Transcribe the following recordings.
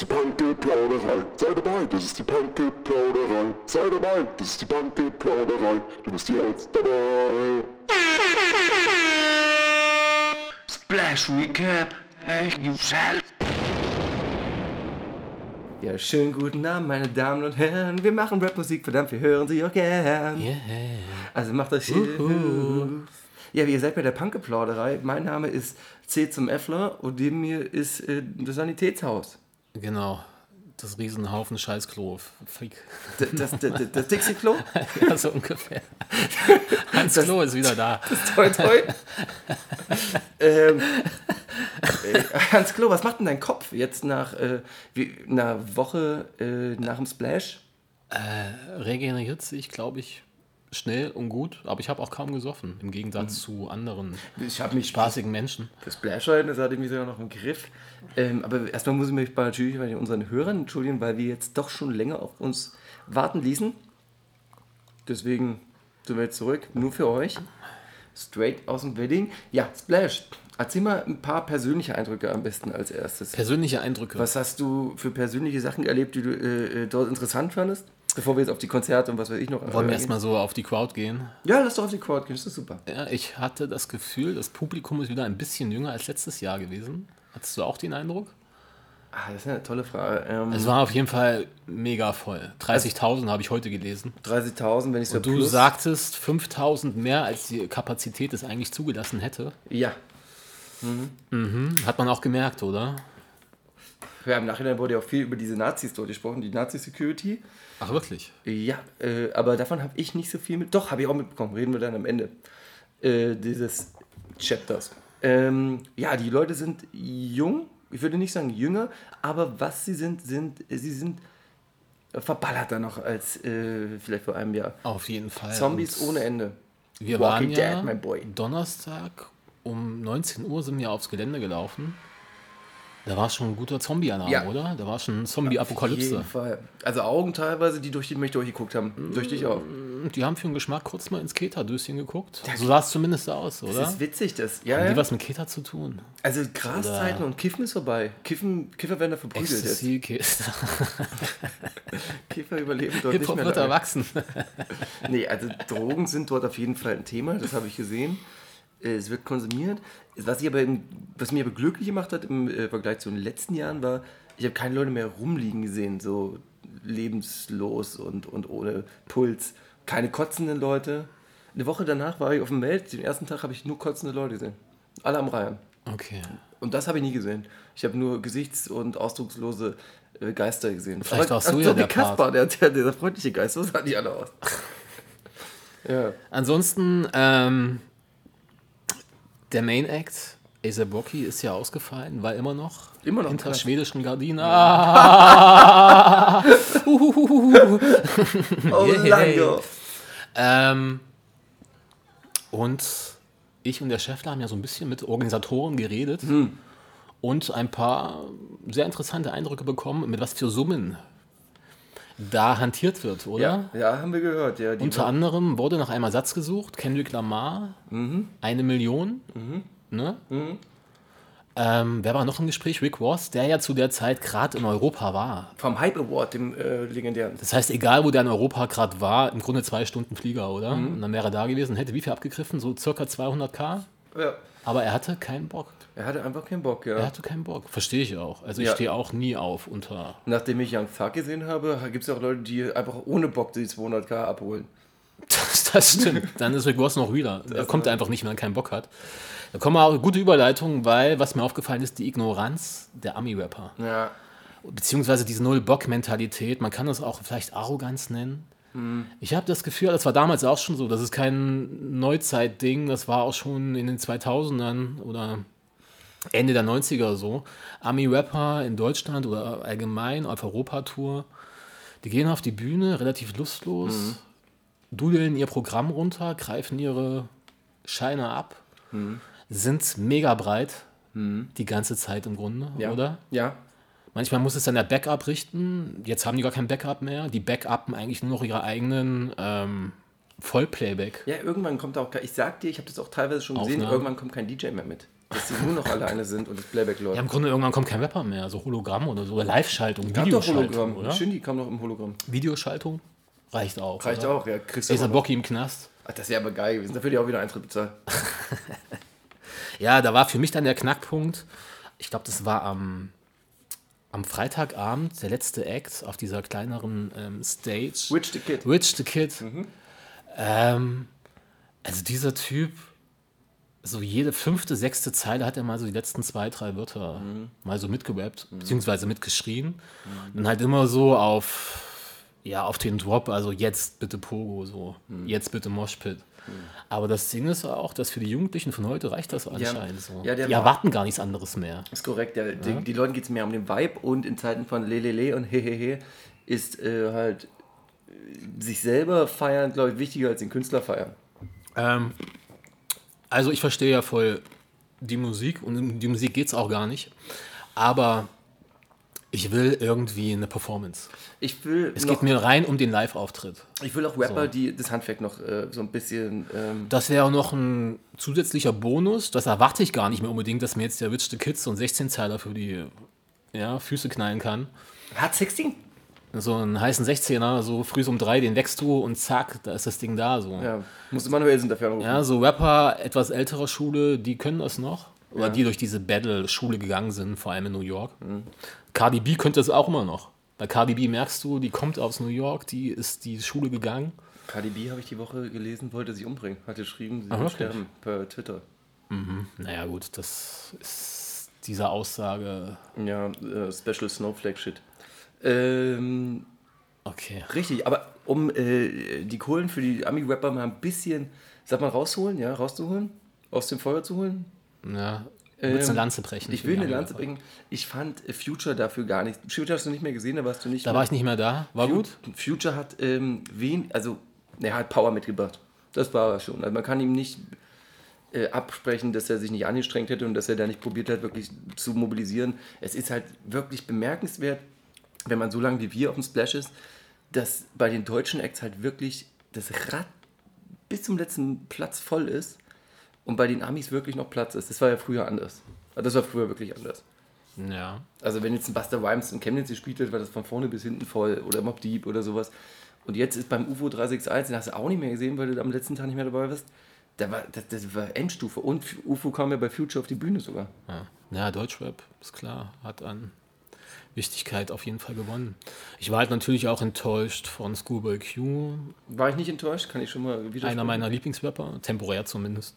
ist die Punky-Plauderei. Sei dabei, das ist die Punky-Plauderei. Sei dabei, das ist die Punky-Plauderei. Du bist jetzt dabei. Splash Recap. Hey, you shall. Ja, schönen guten Abend, meine Damen und Herren. Wir machen Rapmusik, verdammt, wir hören sie auch gern. Yeah. Also macht euch. Ja, ihr seid bei der Punkgeplauderei. Mein Name ist C zum Effler und neben mir ist äh, das Sanitätshaus. Genau. Das Riesenhaufen Scheißklo. Freak. Das, das, das, das Dixie-Klo? ja, so ungefähr. Hans Klo ist wieder da. Toi, toi. ähm, äh, Hans Klo, was macht denn dein Kopf jetzt nach äh, wie, einer Woche äh, nach dem Splash? Regeneriert sich, glaube ich, schnell und gut, aber ich habe auch kaum gesoffen, im Gegensatz zu anderen Ich habe mich spaßigen Menschen. Das Splash-Halten, das hatte ich mich sogar noch im Griff. Ähm, aber erstmal muss ich mich bei, natürlich bei unseren Hörern entschuldigen, weil wir jetzt doch schon länger auf uns warten ließen. Deswegen sind wir jetzt zurück, nur für euch. Straight aus dem Wedding. Ja, Splash. Erzähl mal ein paar persönliche Eindrücke am besten als erstes. Persönliche Eindrücke. Was hast du für persönliche Sachen erlebt, die du äh, äh, dort interessant fandest? Bevor wir jetzt auf die Konzerte und was weiß ich noch. Wollen wir äh, erstmal so auf die Crowd gehen? Ja, lass doch auf die Crowd gehen, das ist super. Ja, ich hatte das Gefühl, das Publikum ist wieder ein bisschen jünger als letztes Jahr gewesen. Hattest du auch den Eindruck? Ah, das ist eine tolle Frage. Ähm, Es war auf jeden Fall mega voll. 30.000 habe ich heute gelesen. 30.000, wenn ich so Und du sagtest 5.000 mehr, als die Kapazität es eigentlich zugelassen hätte. Ja, Hat man auch gemerkt, oder? Ja, im Nachhinein wurde ja auch viel über diese Nazis dort gesprochen, die Nazi-Security. Ach, wirklich? Ja, äh, aber davon habe ich nicht so viel mit. Doch, habe ich auch mitbekommen. Reden wir dann am Ende äh, dieses Chapters. Ähm, ja, die Leute sind jung. Ich würde nicht sagen jünger, aber was sie sind, sind sie sind verballerter noch als äh, vielleicht vor einem Jahr. Auf jeden Fall. Zombies Und ohne Ende. Wir Walking waren ja Dead. Donnerstag um 19 Uhr sind wir aufs Gelände gelaufen. Da war schon ein guter Zombie-Alarm, Ja. oder? Da war schon Auf jeden Zombie-Apokalypse. Fall. Also Augen teilweise, die durch die mich durchgeguckt haben. Durch dich auch. Und Die haben für den Geschmack kurz mal ins Keta-Döschen geguckt. So sah es zumindest aus, oder? Das ist witzig, das. Ja, Haben die ja. was mit Keta zu tun? Also Graszeiten und Kiffen ist vorbei. Kiffen, Kiffer werden da verprügelt jetzt. Kiffer überleben dort nicht Hip-Hop mehr wird erwachsen. Nee, also Drogen sind dort auf jeden Fall ein Thema, das habe ich gesehen. Es wird konsumiert. Was, ich aber was mich aber glücklich gemacht hat im äh, Vergleich zu den letzten Jahren war, ich habe keine Leute mehr rumliegen gesehen, so lebenslos und, und ohne Puls. Keine kotzenden Leute. Eine Woche danach war ich auf dem Meld, den ersten Tag habe ich nur kotzende Leute gesehen. Alle am Reihen. Okay. Und das habe ich nie gesehen. Ich habe nur gesichts- und ausdruckslose äh, Geister gesehen. Vielleicht warst du ja so wie der. Kaspar, der, der, dieser freundliche Geist, so sahen die alle aus. ja. Ansonsten, ähm, der Main Act, Asa Brocky, ist ja ausgefallen, war immer noch, Immer noch, hinter schwedischen Gardinen. Ah! Orlando. ähm, und ich und der Schäffler haben ja so ein bisschen mit Organisatoren geredet Hm. und ein paar sehr interessante Eindrücke bekommen, mit was für Summen da hantiert wird, oder? Ja, ja, haben wir gehört. Ja, Unter anderem wurde nach einem Ersatz gesucht. Kendrick Lamar, eine Million. Ne? Ähm, wer war noch im Gespräch? Rick Ross, der ja zu der Zeit gerade in Europa war. vom Hype Award, dem äh, legendären. Das heißt, egal wo der in Europa gerade war, im Grunde zwei Stunden Flieger, oder? Und dann wäre er da gewesen, hätte wie viel abgegriffen? So circa 200k. Ja. Aber er hatte keinen Bock. Er hatte einfach keinen Bock, ja. Er hatte keinen Bock. Verstehe ich auch. Also ich Ja. stehe auch nie auf unter. Nachdem ich Young Thug gesehen habe, gibt es auch Leute, die einfach ohne Bock die 200k abholen. Das, das stimmt. Dann ist Rick Ross noch realer. Er kommt einfach nicht, wenn er keinen Bock hat. Da kommen auch gute Überleitungen, weil, was mir aufgefallen ist, die Ignoranz der Ami-Rapper. Ja. Beziehungsweise diese Null-Bock-Mentalität. Man kann es auch vielleicht Arroganz nennen. Ich habe das Gefühl, das war damals auch schon so. Das ist kein Neuzeit-Ding. Das war auch schon in den 2000ern oder Ende der 90er so. Ami-Rapper in Deutschland oder allgemein auf Europatour, die gehen auf die Bühne relativ lustlos, dudeln ihr Programm runter, greifen ihre Scheine ab, sind mega breit die ganze Zeit im Grunde, Ja. oder? Ja. Manchmal muss es dann der Backup richten. Jetzt haben die gar kein Backup mehr. Die backuppen eigentlich nur noch ihre eigenen ähm, Vollplayback. Ja, irgendwann kommt auch, ich sag dir, ich habe das auch teilweise schon gesehen, Aufnahmen. irgendwann kommt kein DJ mehr mit. Dass sie nur noch alleine sind und das Playback läuft. Ja, im Grunde irgendwann kommt kein Rapper mehr, so Hologramm oder so, oder Live-Schaltung, Gab doch Videoschaltung, Hologramm. oder? Shindy kam noch im Hologramm. Videoschaltung reicht auch. Reicht oder? auch, ja. Kriegst noch. Bocki im Knast? Ach, das wäre aber geil gewesen. Dafür die auch wieder Eintritt bezahlt. Ja, da war für mich dann der Knackpunkt. Ich glaube, das war am, am Freitagabend der letzte Act auf dieser kleineren ähm, Stage. Witch the Kid. Rich the Kid. Ähm, also dieser Typ, so jede fünfte, sechste Zeile hat er mal so die letzten zwei, drei Wörter mal so mitgerappt, beziehungsweise mitgeschrien. Und halt immer so auf, ja, auf den Drop, also jetzt bitte Pogo, so, jetzt bitte Moshpit. Aber das Ding ist auch, dass für die Jugendlichen von heute reicht das anscheinend so. Ja, der die war- erwarten gar nichts anderes mehr. Ist korrekt. Ja, die, die Leuten geht es mehr um den Vibe und in Zeiten von Lelele und Hehehe ist äh, halt äh, sich selber feiern, glaube ich, wichtiger als den Künstler feiern. Ähm, also ich verstehe ja voll die Musik und um die Musik geht es auch gar nicht. Aber ich will irgendwie eine Performance. Ich will, Es noch, geht mir rein um den Live-Auftritt. ich will auch Rapper, So. die das Handwerk noch äh, so ein bisschen. Ähm, Das wäre noch ein zusätzlicher Bonus. Das erwarte ich gar nicht mehr unbedingt, dass mir jetzt der Rich the Kids so einen 16-Zeiler für die ja, Füße knallen kann. hat 16? So einen heißen 16er, so früh um drei, den wächst du und zack, da ist das Ding da. So. Ja, muss Manuel sind dafür anrufen. Ja, so Rapper etwas älterer Schule, die können das noch. Oder die durch diese Battle-Schule gegangen sind, vor allem in New York. Cardi B könnte es auch immer noch. Bei Cardi B merkst du, die kommt aus New York, die ist die Schule gegangen. Cardi B habe ich die Woche gelesen, wollte sich umbringen. Hat geschrieben, sie Ah, wird sterben per Twitter. Naja, gut, das ist diese Aussage. Ja, äh, Special Snowflake Shit. Ähm, Okay. richtig, aber um äh, die Kohlen für die Ami-Rapper mal ein bisschen, sag mal, rausholen, ja, rauszuholen, aus dem Feuer zu holen. Ja, du willst Ähm, eine Lanze brechen. Ich will eine. Lanze bringen. Ich fand äh, Future dafür gar nicht. Future hast du nicht mehr gesehen, da warst du nicht Da mehr. war ich nicht mehr da. War Fu- gut? Future hat ähm, wen, also er hat Power mitgebracht. Das war er schon. Also man kann ihm nicht äh, absprechen, dass er sich nicht angestrengt hätte und dass er da nicht probiert hat, wirklich zu mobilisieren. Es ist halt wirklich bemerkenswert, wenn man so lange wie wir auf dem Splash ist, dass bei den deutschen Acts halt wirklich das Rad bis zum letzten Platz voll ist und bei den Amis wirklich noch Platz ist. Das war ja früher anders. Also Das war früher wirklich anders. Ja. Also wenn jetzt ein Buster Rhymes in Chemnitz gespielt wird, war das von vorne bis hinten voll oder Mob Deep oder sowas. Und jetzt ist beim UFO 361, den hast du auch nicht mehr gesehen, weil du am letzten Tag nicht mehr dabei warst. Da war, das, das war Endstufe. Und UFO kam ja bei Future auf die Bühne sogar. Ja, ja Deutschrap, ist klar, hat an Wichtigkeit auf jeden Fall gewonnen. Ich war halt natürlich auch enttäuscht von Schoolboy Q, War ich nicht enttäuscht, kann ich schon mal wieder. einer meiner Lieblingsrapper, temporär zumindest.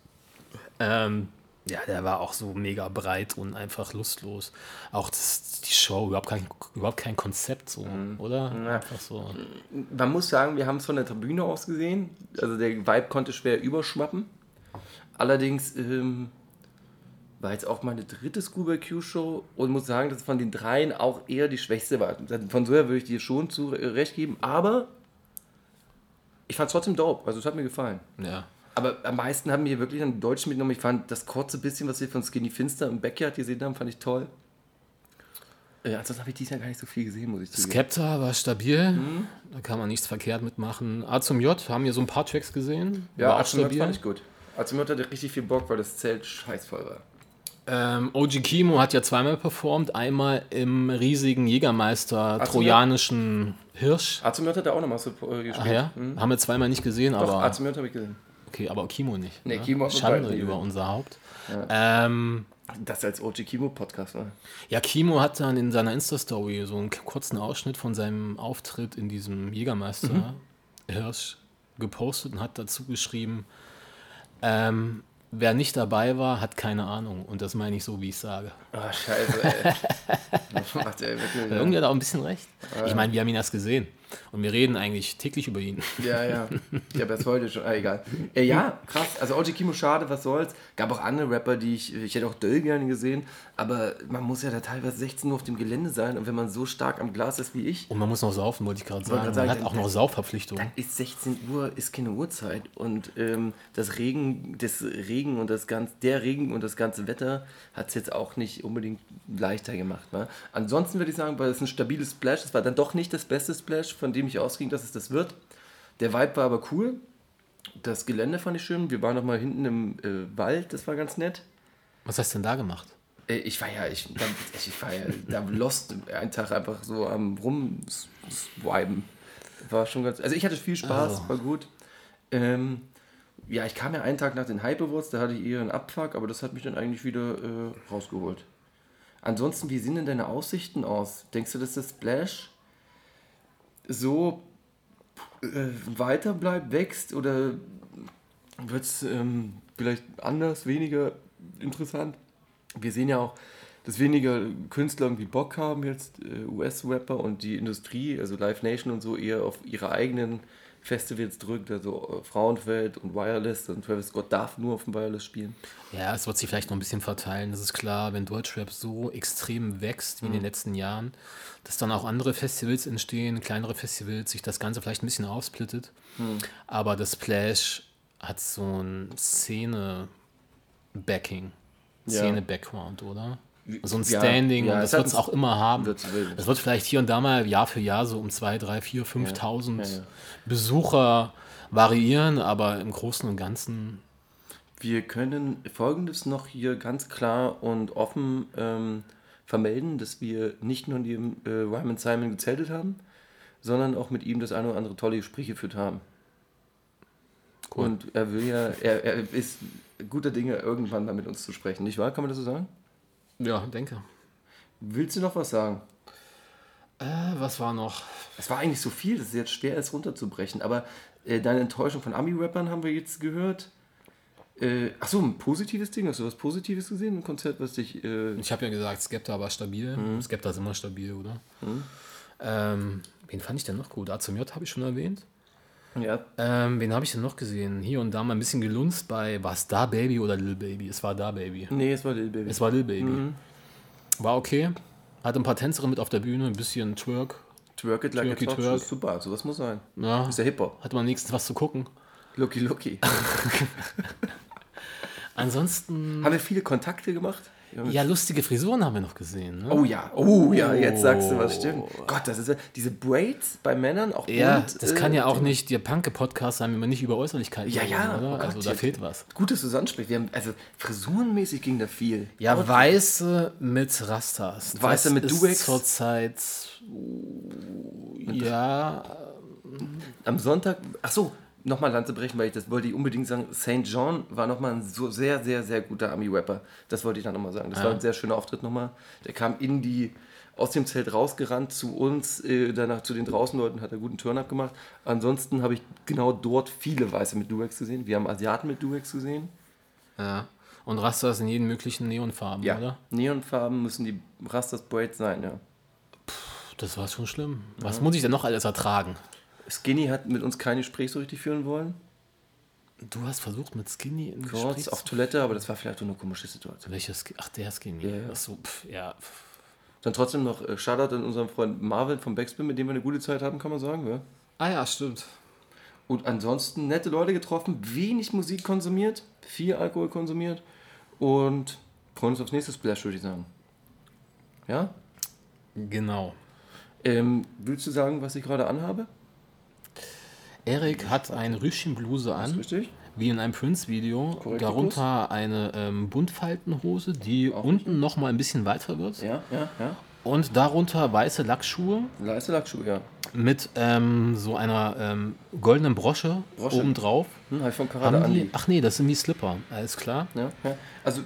Ähm, ja, der war auch so mega breit und einfach lustlos. Auch das, die Show, überhaupt kein, überhaupt kein Konzept, so, oder? Einfach so. Man muss sagen, wir haben es von der Tribüne aus gesehen. Also der Vibe konnte schwer überschwappen. Allerdings ähm, war jetzt auch meine dritte Scuba Q-Show und muss sagen, dass von den dreien auch eher die schwächste war. Von so her würde ich dir schon zu recht geben, aber ich fand es trotzdem dope. Also es hat mir gefallen. Ja. Aber am meisten haben mir wirklich an die Deutschen mitgenommen. Ich fand das kurze bisschen, was wir von Skinny Finster im Backyard gesehen haben, fand ich toll. Äh, ansonsten habe ich dieses Jahr gar nicht so viel gesehen, muss ich zugeben. Skepta war stabil, da kann man nichts verkehrt mitmachen. A zum J haben wir so ein paar Tracks gesehen. Ja, war auch Azumot stabil. fand ich gut. Azumot hatte richtig viel Bock, weil das Zelt scheißvoll war. Ähm, OG Kimo hat ja zweimal performt. Einmal im riesigen Jägermeister trojanischen Hirsch. Azumot hat er auch nochmal so äh, gespielt. Ach ja? Haben wir zweimal nicht gesehen. Doch, aber. Azumot habe ich gesehen. Okay, aber Kimo nicht. Nee, ne? Kimo Schande über gesehen. unser Haupt. Ähm, Das als OG Kimo Podcast war. ja, Kimo hat dann in seiner Insta-Story so einen kurzen Ausschnitt von seinem Auftritt in diesem Jägermeister Mhm. Hirsch gepostet und hat dazu geschrieben, ähm, wer nicht dabei war, hat keine Ahnung. Und das meine ich so, wie ich sage. Ah, scheiße, ey. Macht wirklich. Irgendwie hat er auch ein bisschen recht. Ich meine, wir haben ihn erst gesehen. Und wir reden eigentlich täglich über ihn. Ja, ja. Ich habe das heute schon. Ah, egal. Äh, ja, krass. Also OG Kimo, schade, was soll's. Gab auch andere Rapper, die ich. Ich hätte auch Döll gerne gesehen. Aber man muss ja da teilweise 16 Uhr auf dem Gelände sein. Und wenn man so stark am Glas ist wie ich, Und man muss noch saufen, wollte ich gerade sagen. Man sagen, hat dann- auch noch Saufverpflichtungen. ist 16 Uhr ist keine Uhrzeit und ähm, das Regen, das Regen und das ganze, der Regen und das ganze Wetter hat es jetzt auch nicht unbedingt leichter gemacht. Ne? Ansonsten würde ich sagen, weil es ein stabiles Splash, es war dann doch nicht das beste Splash, von dem ich ausging, dass es das wird. Der Vibe war aber cool. Das Gelände fand ich schön. Wir waren noch mal hinten im äh, Wald, das war ganz nett. Was hast du denn da gemacht? Äh, Ich war ja, ich, ich war ja da lost einen Tag einfach so am rumswipen. War schon ganz, also ich hatte viel Spaß, Oh. war gut. Ähm, ja, ich kam ja einen Tag nach den Hype Awards, da hatte ich eher einen Abfuck, aber das hat mich dann eigentlich wieder äh, rausgeholt. Ansonsten, wie sehen denn deine Aussichten aus? Denkst du, dass das Splash so äh, weiter bleibt, wächst oder wird es ähm, vielleicht anders, weniger interessant? Wir sehen ja auch, dass weniger Künstler irgendwie Bock haben, jetzt äh, US-Rapper und die Industrie, also Live Nation und so, eher auf ihre eigenen Festivals drückt, also äh, Frauenfeld und Wireless und Travis Scott darf nur auf dem Wireless spielen. Ja, es wird sich vielleicht noch ein bisschen verteilen. Das ist klar, wenn Deutschrap so extrem wächst wie in den letzten Jahren, dass dann auch andere Festivals entstehen, kleinere Festivals, sich das Ganze vielleicht ein bisschen aufsplittet. Aber das Splash hat so ein Szene-Backing. Szene-Background, oder? So ein Ja, Standing ja, und es das wird es auch immer haben. Es wird vielleicht hier und da mal Jahr für Jahr so um 2, 3, 4, 5.000 ja, ja. Besucher variieren, aber im Großen und Ganzen Wir können Folgendes noch hier ganz klar und offen ähm, vermelden, dass wir nicht nur neben äh, Ryman Simon gezeltet haben, sondern auch mit ihm das eine oder andere tolle Gespräch geführt haben. Cool. Und er will ja, er, er ist guter Dinge, irgendwann mal mit uns zu sprechen, nicht wahr? Kann man das so sagen? Ja, denke. Willst du noch was sagen? Äh, was war noch? Es war eigentlich so viel, dass es jetzt schwer ist runterzubrechen, aber äh, deine Enttäuschung von Ami-Rappern haben wir jetzt gehört. Äh, achso, ein positives Ding. Hast du was Positives gesehen? Ein Konzert, was dich. Äh, Ich habe ja gesagt, Skepta war stabil. Skepta ist immer stabil, oder? Mhm. Ähm, wen fand ich denn noch gut? A zum J habe ich schon erwähnt. Ja, Ähm, wen habe ich denn noch gesehen? Hier und da mal ein bisschen gelunzt bei, war es Da Baby oder Lil Baby? Es war Da Baby. nee, es war Lil Baby. Es war Lil Baby. Mhm. War okay. Hatte ein paar Tänzerinnen mit auf der Bühne, ein bisschen Twerk. Twerk it like Twerky a twerk. Super, sowas muss sein. Ja, Ist ja Hip-Hop. hatte man nächstens was zu gucken. Lucky Lucky. Ansonsten, Haben wir viele Kontakte gemacht? Ja, lustige Frisuren haben wir noch gesehen. Ne? Oh ja, oh ja, jetzt sagst du was stimmt. Gott, das ist ja, diese Braids bei Männern auch Ja, bunt, das äh, kann ja auch nicht der Punke-Podcast sein, wenn wir nicht über Äußerlichkeiten Ja, ja, reden, oh Gott, also da fehlt was. Gut, dass du es ansprichst. Wir haben, also frisurenmäßig ging da viel. Ja, Aber- Weiße mit Rastas. Weiße Das mit Duex? Zurzeit. Ja, Am Sonntag, ach so, nochmal Lanze brechen, weil ich das wollte ich unbedingt sagen. St. John war nochmal ein so sehr, sehr, sehr guter Ami-Rapper. Das wollte ich dann nochmal sagen. Das war ein sehr schöner Auftritt nochmal. Der kam in die, aus dem Zelt rausgerannt zu uns, äh, danach zu den draußen Leuten, hat er guten Turn-Up gemacht. Ansonsten habe ich genau dort viele Weiße mit Durex gesehen. Wir haben Asiaten mit Durex gesehen. ja. Und Rastas in jeden möglichen Neonfarben, oder? Neonfarben müssen die Rastas Braids sein, ja. Das war schon schlimm. Was muss ich denn noch alles ertragen? Skinny hat mit uns kein Gespräch so richtig führen wollen. Du hast versucht mit Skinny in Kurz Gespräch. auf Toilette, aber das war vielleicht auch eine komische Situation. Welcher Skinny? Ach, der Skinny. Ja, ja. Ach so, pff, ja. Dann trotzdem noch äh, Shoutout an unseren Freund Marvin vom Backspin, mit dem wir eine gute Zeit haben, kann man sagen. Ja? Ah ja, stimmt. Und ansonsten nette Leute getroffen, wenig Musik konsumiert, viel Alkohol konsumiert und freuen uns aufs nächste Splash, würde ich sagen. Ja? Genau. Ähm, willst du sagen, was ich gerade anhabe? Erik hat eine Rüschenbluse an. Richtig? Wie in einem Prince-Video. Darunter eine ähm, Buntfaltenhose, die unten noch mal ein bisschen weiter wird. Ja, ja, ja. Und darunter weiße Lackschuhe Leiste Lackschuhe, ja. mit ähm, so einer ähm, goldenen Brosche, Brosche. obendrauf. Hm, hab ich von Karate Haben die, ach nee, das sind wie Slipper. Alles klar. Ja, ja. Also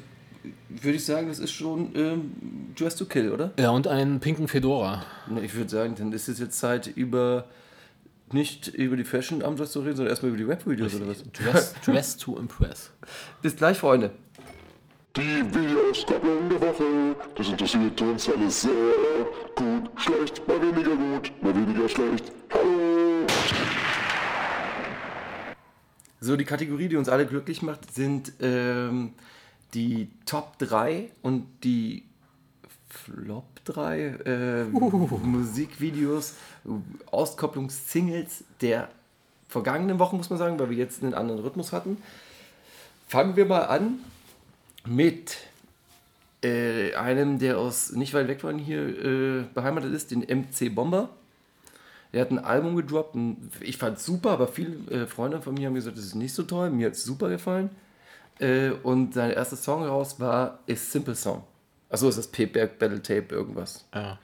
würde ich sagen, das ist schon ähm, Dress to Kill, oder? Ja, und einen pinken Fedora. Ich würde sagen, dann ist es jetzt Zeit, über nicht über die Fashion am Dress zu reden, sondern erstmal über die Rap-Videos oder was? Dress, dress to impress. Bis gleich, Freunde. Die Videoskopplung der Woche, das interessiert uns alles sehr. Gut, schlecht, mal weniger gut, mal weniger schlecht. Hallo! So, die Kategorie, die uns alle glücklich macht, sind ähm, die Top 3 und die Flop 3 äh, Musikvideos, Auskopplungssingles der vergangenen Wochen, muss man sagen, weil wir jetzt einen anderen Rhythmus hatten. Fangen wir mal an mit äh, einem, der aus nicht weit weg von hier äh, beheimatet ist, den MC Bomber. Der hat ein Album gedroppt und ich fand es super, aber viele äh, Freunde von mir haben gesagt, das ist nicht so toll. Mir hat es super gefallen. Äh, und sein erster Song raus war A Simple Song. Achso, ist das P-Berg Battle Tape irgendwas. Ja.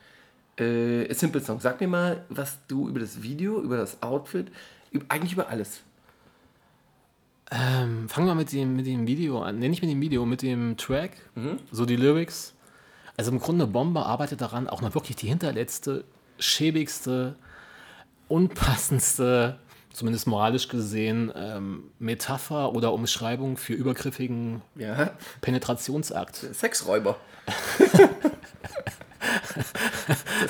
Äh, Simple Song. Sag mir mal, was du über das Video, über das Outfit, über, eigentlich über alles. Ähm, fangen wir mit dem, mit dem Video an. Nee, nicht mit dem Video, mit dem Track. So die Lyrics. Also im Grunde Bomber arbeitet daran, auch mal wirklich die hinterletzte, schäbigste, unpassendste, zumindest moralisch gesehen, ähm, Metapher oder Umschreibung für übergriffigen Ja. Penetrationsakt Sexräuber.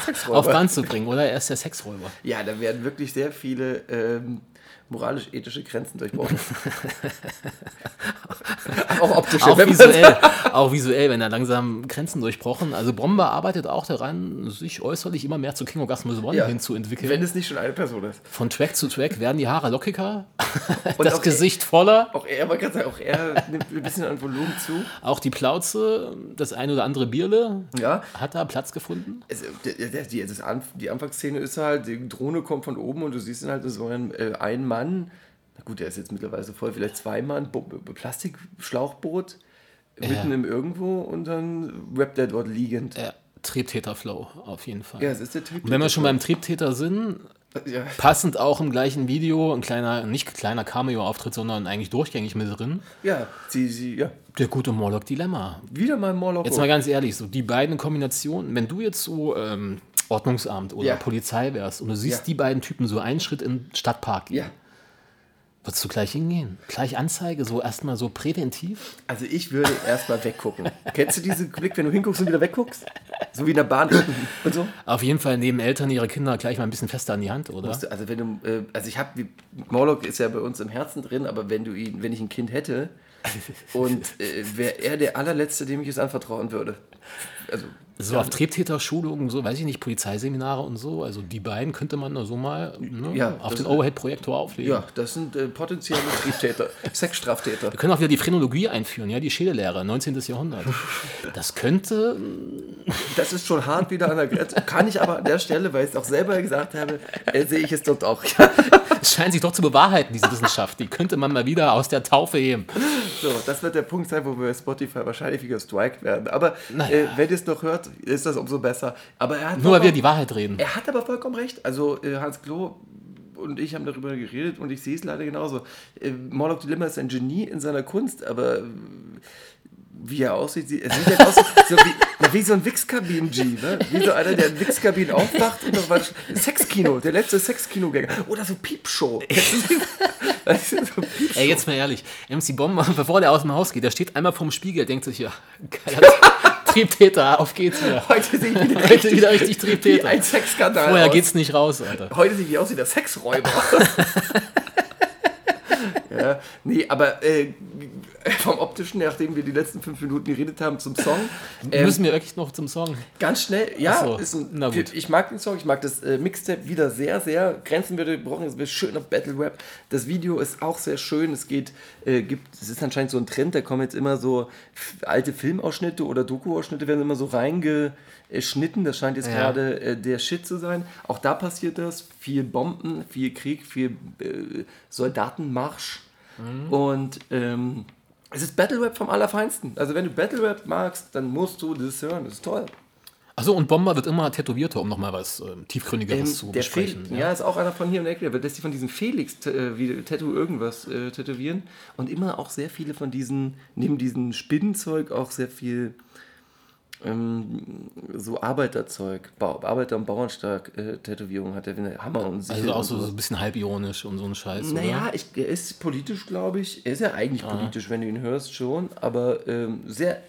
Sexräuber. auf Band zu bringen, oder? Er ist der Sexräuber. Ja, da werden wirklich sehr viele ähm, moralisch-ethische Grenzen durchbrochen. auch optische. Auch visuell, auch visuell, wenn er langsam Grenzen durchbrochen. Also Bomber arbeitet auch daran, sich äußerlich immer mehr zu King Orgasmus One Ja, hinzuentwickeln. Wenn es nicht schon eine Person ist. Von Track zu Track werden die Haare lockiger, Und das Gesicht voller, Auch er, man kann sagen, auch er nimmt ein bisschen an Volumen zu. auch die Plauze, das ein oder andere Bierle Ja. hat da Platz gefunden. Der, die, das die Anfangsszene ist halt, die Drohne kommt von oben und du siehst dann halt so einen, äh, ein Mann, na gut, der ist jetzt mittlerweile voll, vielleicht zwei Mann, Bo Bo- Plastikschlauchboot, mitten im Irgendwo und dann rappt er dort liegend. Ja, Triebtäter-Flow auf jeden Fall. Ja, es ist der Typ. Und wenn wir schon beim Triebtäter sind, Ja, passend auch im gleichen Video, ein kleiner, nicht kleiner Cameo-Auftritt, sondern eigentlich durchgängig mit drin, ja, sie, sie, ja. der gute Morlock Dilemma. Wieder mal Morlock. Jetzt mal ganz ehrlich, so die beiden Kombinationen, wenn du jetzt so ähm, Ordnungsamt oder Ja. Polizei wärst und du siehst Ja. die beiden Typen so einen Schritt in den Stadtpark gehen, Ja, würdest du gleich hingehen? Gleich Anzeige, so erstmal so präventiv? also ich würde erstmal weggucken. Kennst du diesen Blick, wenn du hinguckst und wieder wegguckst? So wie in der Bahn und so? Auf jeden Fall nehmen Eltern ihre Kinder gleich mal ein bisschen fester an die Hand, oder? Du- Also wenn du, äh, also ich habe, Morlock ist ja bei uns im Herzen drin, aber wenn du ihn, wenn ich ein Kind hätte und äh, wäre er der allerletzte, dem ich es anvertrauen würde. Also So auf Triebtäter-Schulungen, so, weiß ich nicht, Polizeiseminare und so, also die beiden könnte man da so mal ne, Ja, auf den Overhead-Projektor auflegen. ja, das sind äh, potenzielle Triebtäter, Sexstraftäter. Wir können auch wieder die Phrenologie einführen, ja, die Schädellehre, 19. Jahrhundert. Das könnte Das ist schon hart wieder an der Grenze. Kann ich aber an der Stelle, weil ich es auch selber gesagt habe, äh, sehe ich es dort auch. Es scheint sich doch zu bewahrheiten, diese Wissenschaft. Die könnte man mal wieder aus der Taufe heben. So, das wird der Punkt sein, wo wir Spotify wahrscheinlich wieder strikt werden. Aber Naja. äh, wenn ihr es noch hört, ist das umso besser. Aber er hat Nur weil wir die Wahrheit reden. Er hat aber vollkommen recht. Also äh, Hans Klo und ich haben darüber geredet und ich sehe es leider genauso. Äh, Morlock Dilemma ist ein Genie in seiner Kunst, aber äh, wie er aussieht, sieht, er sieht halt aus so wie, wie so ein Wichskabinen-G, ne? Wie so einer, der in Wichskabinen aufwacht und noch was. Sexkino, der letzte Sexkinogänger. Oder so Piepshow. So Piepshow. Ey, jetzt mal ehrlich, MC Bomber, bevor der aus dem Haus geht, der steht einmal vorm Spiegel, denkt sich, ja, geiler Triebtäter, auf geht's wieder. Heute sehe ich wieder Heute richtig, wieder richtig wie Triebtäter. ein Sexskandal Vorher aus. geht's nicht raus, Alter. Heute sehe ich aus wie der Sexräuber. ja, nee, aber äh, vom optischen, nachdem wir die letzten fünf Minuten geredet haben zum Song, ähm, Müssen wir wirklich noch zum Song? ganz schnell, ja, so, ist ein, na gut. ich mag den Song, ich mag das äh, Mixtape wieder sehr, sehr. Grenzen wird gebrochen, es wird schön auf Battle Rap. Das Video ist auch sehr schön. Es geht, äh, gibt, es ist anscheinend so ein Trend, da kommen jetzt immer so alte Filmausschnitte oder Doku-Ausschnitte werden immer so reingeschnitten. Das scheint jetzt Ja. gerade äh, der Shit zu sein. Auch da passiert das. Viel Bomben, viel Krieg, viel äh, Soldatenmarsch. Mhm. Und ähm, es ist Battle Rap vom Allerfeinsten. Also wenn du Battle Rap magst, dann musst du das hören. Das ist toll. Achso, und Bomber wird immer tätowierter, um nochmal was ähm, Tiefgründigeres Ähm, zu der besprechen. Fel ja. ist auch einer von hier der Ecke. Der lässt sich von diesem Felix äh, wie Tattoo irgendwas äh, tätowieren. Und immer auch sehr viele von diesen, neben diesem Spinnenzeug auch sehr viel ähm, so Arbeiterzeug, Bau, Arbeiter- und Bauernstark äh, Tätowierung hat er, wenn er Hammer und Sichel Also auch so, so ein bisschen halbironisch und so ein Scheiß, Naja, ich, er ist politisch, glaube ich. Er ist ja eigentlich politisch, wenn du ihn hörst, schon. Aber ähm, sehr.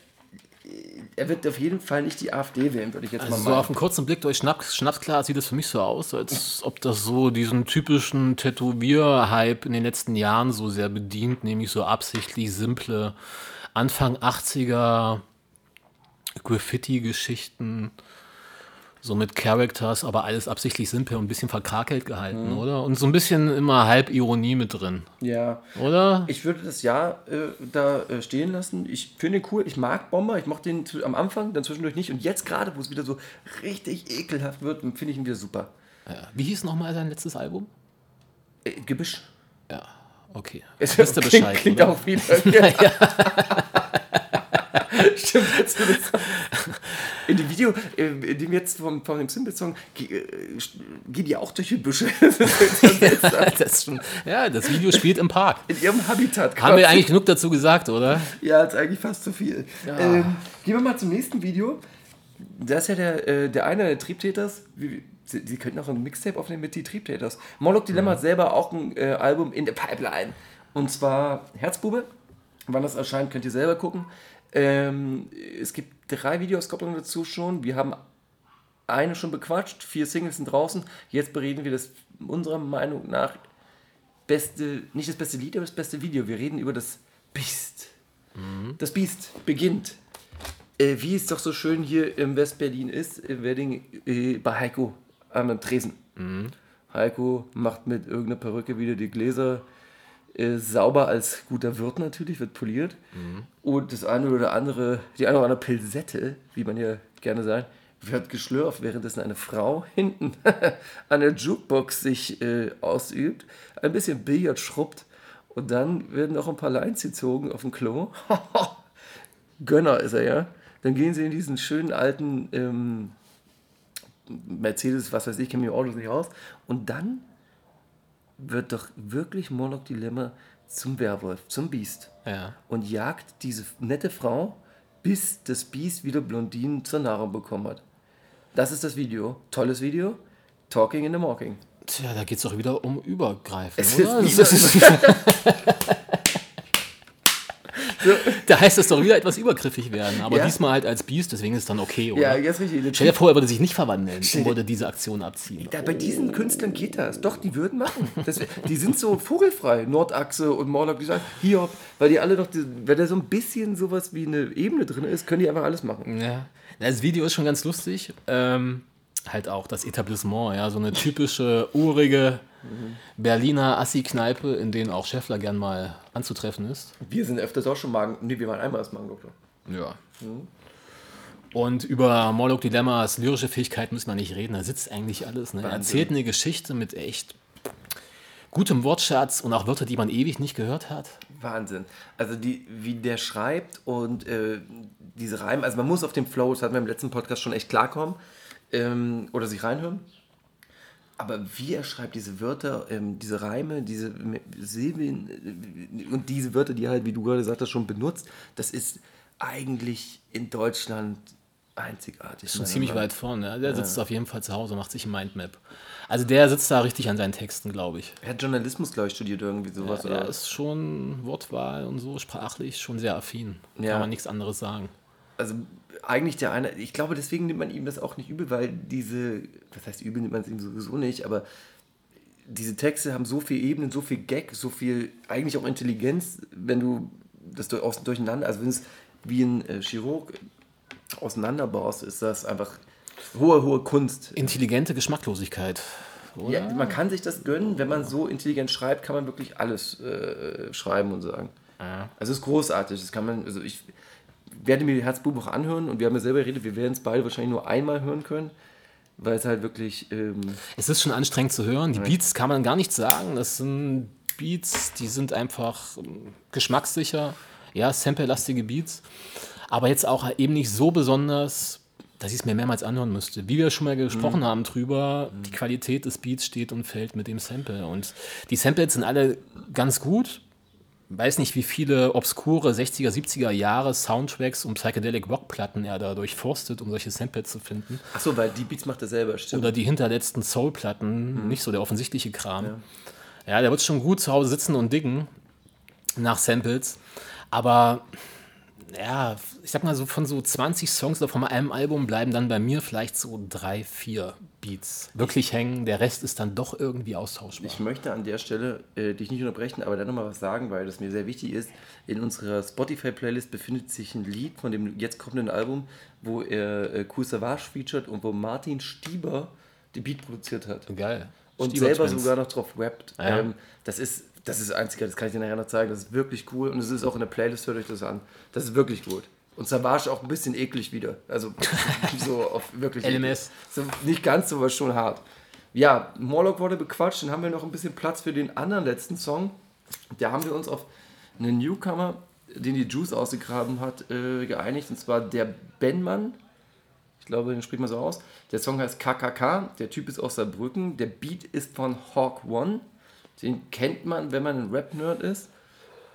Er wird auf jeden Fall nicht die AfD wählen, würde ich jetzt Also mal so meinen. auf einen kurzen Blick durch Schnaps, Schnapsglas sieht es für mich so aus, als ob das so diesen typischen Tätowier-Hype in den letzten Jahren so sehr bedient, nämlich so absichtlich simple Anfang 80er Graffiti-Geschichten, so mit Characters, aber alles absichtlich simpel und ein bisschen verkrakelt gehalten, Mhm. oder? Und so ein bisschen immer halb Ironie mit drin, Ja. oder? Ich würde das Ja äh, da äh, stehen lassen. Ich finde ihn cool. Ich mag Bomber. Ich mochte den am Anfang, dann zwischendurch nicht. Und jetzt gerade, wo es wieder so richtig ekelhaft wird, finde ich ihn wieder super. Ja. Wie hieß nochmal sein letztes Album? Äh, Gebüsch. Ja. Okay. Es Wisst ihr klingt, Bescheid, klingt oder? auch wieder. Stimmt, jetzt In dem Video, äh, in dem jetzt vom, von dem Simple-Song, äh, gehen die auch durch die Büsche. Das seltsam. das schon, ja, das Video spielt im Park. In ihrem Habitat. Haben wir quasi. eigentlich genug dazu gesagt, oder? Ja, ist eigentlich fast zu viel. Ähm, gehen wir mal zum nächsten Video. Das ist ja der, äh, der eine der Triebtäters. Wie, sie, sie könnten auch ein Mixtape aufnehmen mit die Triebtäters. Moloch Dilemma hat selber auch ein äh, Album in der Pipeline. Und zwar Herzbube. Wann das erscheint, könnt ihr selber gucken. Ähm, es gibt drei Videoskopplungen dazu schon. Wir haben eine schon bequatscht, vier Singles sind draußen. Jetzt bereden wir das unserer Meinung nach beste, nicht das beste Lied, aber das beste Video. Wir reden über das Biest. Das Biest beginnt, äh, wie es doch so schön hier im Westberlin ist, im Wedding äh, bei Heiko am Tresen. Heiko macht mit irgendeiner Perücke wieder die Gläser äh, sauber als guter Wirt natürlich, wird poliert. Und das eine oder andere, die eine oder andere Pilsette, wie man ja gerne sagt, wird geschlürft, währenddessen eine Frau hinten an der Jukebox sich äh, ausübt, ein bisschen Billard schrubbt und dann werden noch ein paar Lines gezogen auf dem Klo. Gönner ist er ja. Dann gehen sie in diesen schönen alten ähm, Mercedes, was weiß ich, kenne im Autos nicht aus. Und dann wird doch wirklich Moloch Dilemma zum Werwolf, zum Biest. Ja. Und jagt diese nette Frau, bis das Biest wieder Blondinen zur Nahrung bekommen hat. Das ist das Video. Tolles Video. Talking in the Mocking. Tja, da geht es doch wieder um Übergreifen, Es oder? ist- da heißt es doch wieder etwas übergriffig werden, aber Ja. diesmal halt als Biest, deswegen ist es dann okay, oder? Ja, jetzt richtig. Stell dir vor, er würde sich nicht verwandeln und würde diese Aktion abziehen. Ja, bei diesen Künstlern geht das. Doch, die würden machen. Das, die sind so vogelfrei. Nordachse und Morlock, die sagen, Hiob, weil die alle noch, die, wenn da so ein bisschen sowas wie eine Ebene drin ist, können die einfach alles machen. Ja. Das Video ist schon ganz lustig. Ähm, halt auch das Etablissement, ja, so eine typische urige Berliner Assi-Kneipe, in denen auch Scheffler gern mal anzutreffen ist. Wir sind öfters auch schon Magen. Nee, wir waren einmal als Magendoktor. Ja. Und über Morlock Dilemmas lyrische Fähigkeit müssen wir nicht reden. Da sitzt eigentlich alles. Ne? Er erzählt eine Geschichte mit echt gutem Wortschatz und auch Wörter, die man ewig nicht gehört hat. Wahnsinn. Also die, wie der schreibt und äh, diese Reime, also man muss auf dem Flow, das hatten wir im letzten Podcast schon echt klarkommen ähm, oder sich reinhören. Aber wie er schreibt diese Wörter, ähm, diese Reime, diese Silben äh, und diese Wörter, die er halt, wie du gerade sagtest, schon benutzt, das ist eigentlich in Deutschland einzigartig. Schon ziemlich Meinung weit vorne. Ja. Der sitzt auf jeden Fall zu Hause, macht sich ein Mindmap. Also der sitzt da richtig an seinen Texten, glaube ich. Er hat Journalismus, glaube ich, studiert irgendwie sowas. Er oder? ist schon Wortwahl und so sprachlich schon sehr affin. Ja. Kann man nichts anderes sagen. Also eigentlich der eine, ich glaube, deswegen nimmt man ihm das auch nicht übel, weil diese, was heißt übel, nimmt man es ihm sowieso nicht, aber diese Texte haben so viel Ebenen, so viel Gag, so viel, eigentlich auch Intelligenz, wenn du das aus, durcheinander, also wenn es wie ein äh, Chirurg auseinanderbaust, ist das einfach hohe, hohe Kunst. Intelligente Geschmacklosigkeit. Oder? Ja, man kann sich das gönnen, wenn man so intelligent schreibt, kann man wirklich alles äh, schreiben und sagen. Also es ist großartig, das kann man, also ich werde mir die Herzbuch auch anhören und wir haben ja selber geredet, wir werden es beide wahrscheinlich nur einmal hören können, weil es halt wirklich, ähm, Es ist schon anstrengend zu hören. Die Beats kann man gar nicht sagen. Das sind Beats, die sind einfach ähm, geschmackssicher. Ja, samplelastige Beats. Aber jetzt auch eben nicht so besonders, dass ich es mir mehrmals anhören müsste. Wie wir schon mal gesprochen haben drüber, die Qualität des Beats steht und fällt mit dem Sample. Und die Samples sind alle ganz gut. Weiß nicht, wie viele obskure 60er, 70er Jahre Soundtracks und Psychedelic Rockplatten er da durchforstet, um solche Samples zu finden. achso, weil die Beats macht er selber, stimmt. Oder die hinterletzten Soul-Platten, nicht so der offensichtliche Kram. Ja. der wird schon gut zu Hause sitzen und diggen nach Samples. Aber ja, ich sag mal so von so 20 Songs oder von einem Album bleiben dann bei mir vielleicht so drei, vier Beats wirklich hängen. Der Rest ist dann doch irgendwie austauschbar. Ich möchte an der Stelle äh, dich nicht unterbrechen, aber dann nochmal was sagen, weil das mir sehr wichtig ist. In unserer Spotify-Playlist befindet sich ein Lied von dem jetzt kommenden Album, wo er äh, Cool Savage featured und wo Martin Stieber die Beat produziert hat. Geil. Und Stieber selber Twins. sogar noch drauf rappt. Ja. Ähm, das ist das ist einziger, das kann ich dir nachher noch zeigen. Das ist wirklich cool und es ist auch in der Playlist, hört euch das an. Das ist wirklich gut. Und Savage auch ein bisschen eklig wieder. Also so auf wirklich. LMS. So, nicht ganz so, aber schon hart. Ja, Morlock wurde bequatscht, dann haben wir noch ein bisschen Platz für den anderen letzten Song. Da haben wir uns auf einen Newcomer, den die Juice ausgegraben hat, äh, geeinigt. Und zwar der Benmann. Ich glaube, den spricht man so aus. Der Song heißt KKK. Der Typ ist aus Saarbrücken. Der Beat ist von Hawk One. Den kennt man, wenn man ein Rap-Nerd ist.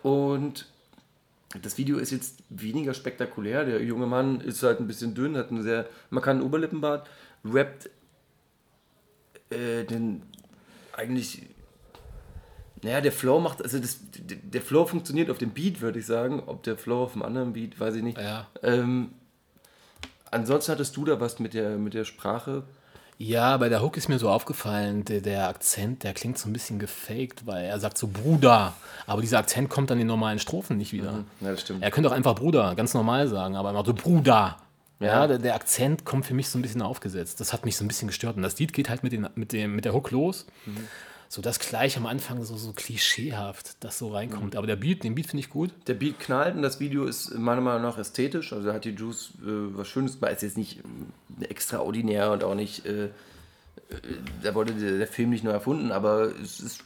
Und das Video ist jetzt weniger spektakulär. Der junge Mann ist halt ein bisschen dünn, hat einen sehr markanten Oberlippenbart, rappt äh, den eigentlich. Naja, der Flow macht, also das, der Flow funktioniert auf dem Beat, würde ich sagen. Ob der Flow auf dem anderen Beat, weiß ich nicht. Ja. Ähm, ansonsten hattest du da was mit der, mit der Sprache. Ja, bei der Hook ist mir so aufgefallen, der, der Akzent, der klingt so ein bisschen gefaked, weil er sagt so Bruder, aber dieser Akzent kommt dann in den normalen Strophen nicht wieder. Ja, das stimmt. Er könnte auch einfach Bruder, ganz normal sagen, aber er macht so Bruder. Ja, der, der Akzent kommt für mich so ein bisschen aufgesetzt. Das hat mich so ein bisschen gestört. Und das Lied geht halt mit, den, mit, dem, mit der Hook los. So das gleich am Anfang so, so klischeehaft, das so reinkommt. Aber der Beat, den Beat finde ich gut. Der Beat knallt und das Video ist meiner Meinung nach ästhetisch. Also da hat die Juice äh, was Schönes gemacht. Ist jetzt nicht äh, extraordinär und auch nicht. Äh, äh, da wurde der, der Film nicht neu erfunden, aber es ist,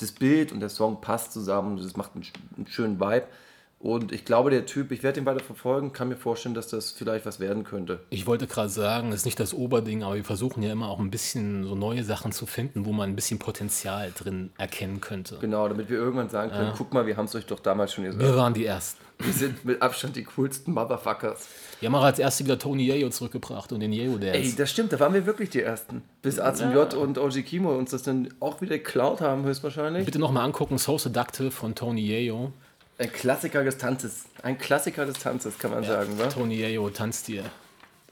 das Bild und der Song passt zusammen. Das macht einen, einen schönen Vibe. Und ich glaube, der Typ, ich werde ihn weiter verfolgen, kann mir vorstellen, dass das vielleicht was werden könnte. Ich wollte gerade sagen, das ist nicht das Oberding, aber wir versuchen ja immer auch ein bisschen so neue Sachen zu finden, wo man ein bisschen Potenzial drin erkennen könnte. Genau, damit wir irgendwann sagen können, guck mal, wir haben es euch doch damals schon gesagt. Wir waren die Ersten. Wir sind mit Abstand die coolsten Motherfuckers. Wir haben auch als Erste wieder Tony Yayo zurückgebracht und den Yayo Dance. Ey, das stimmt, da waren wir wirklich die Ersten. Bis A&J und OG Kimo uns das dann auch wieder geklaut haben, höchstwahrscheinlich. Bitte nochmal angucken, So Seductive von Tony Yayo. Ein Klassiker des Tanzes. Ein Klassiker des Tanzes, kann man sagen, wa? Tony Yayo tanzt hier.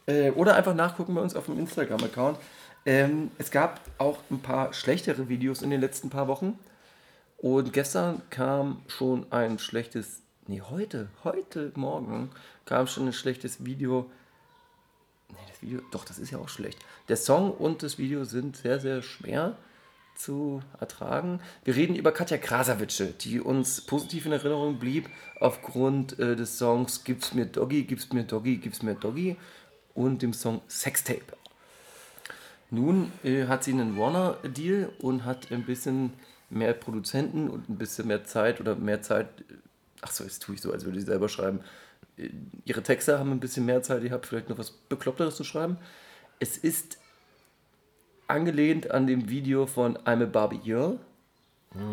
Äh, oder einfach nachgucken bei uns auf dem Instagram-Account. Ähm, es gab auch ein paar schlechtere Videos in den letzten paar Wochen. Und gestern kam schon ein schlechtes, nee, heute, heute Morgen kam schon ein schlechtes Video. Nee, das Video, doch, das ist ja auch schlecht. Der Song und das Video sind sehr, sehr schwer zu ertragen. Wir reden über Katja Krasavice, die uns positiv in Erinnerung blieb aufgrund äh, des Songs Gib's mir Doggy, gib's mir Doggy, gib's mir Doggy und dem Song Sextape. Nun äh, hat sie einen Warner-Deal und hat ein bisschen mehr Produzenten und ein bisschen mehr Zeit oder mehr Zeit. Ach so, jetzt tue ich so, als würde ich selber schreiben. Äh, Ihre Texte haben ein bisschen mehr Zeit, ihr habt vielleicht noch was Bekloppteres zu schreiben. Es ist angelehnt an dem Video von I'm a Barbie Girl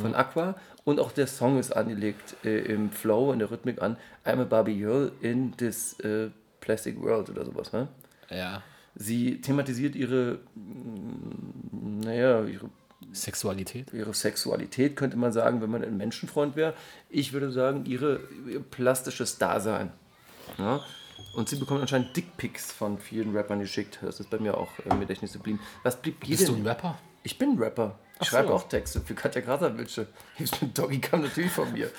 von Aqua und auch der Song ist angelegt äh, im Flow, in der Rhythmik an I'm a Barbie Girl in this äh, Plastic World oder sowas. Ne? Ja. Sie thematisiert ihre, mm, naja, ihre, Sexualität. ihre Sexualität, könnte man sagen, wenn man ein Menschenfreund wäre. Ich würde sagen, ihre, ihr plastisches Dasein. Ja? Und sie bekommt anscheinend Dickpics von vielen Rappern geschickt. Das ist bei mir auch äh, im Gedächtnis geblieben. Was blieb Bist du ein? Rapper? Ich bin ein Rapper. Ich Ach schreibe so. auch Texte für Katja Krasavice. Doggy kam natürlich von mir.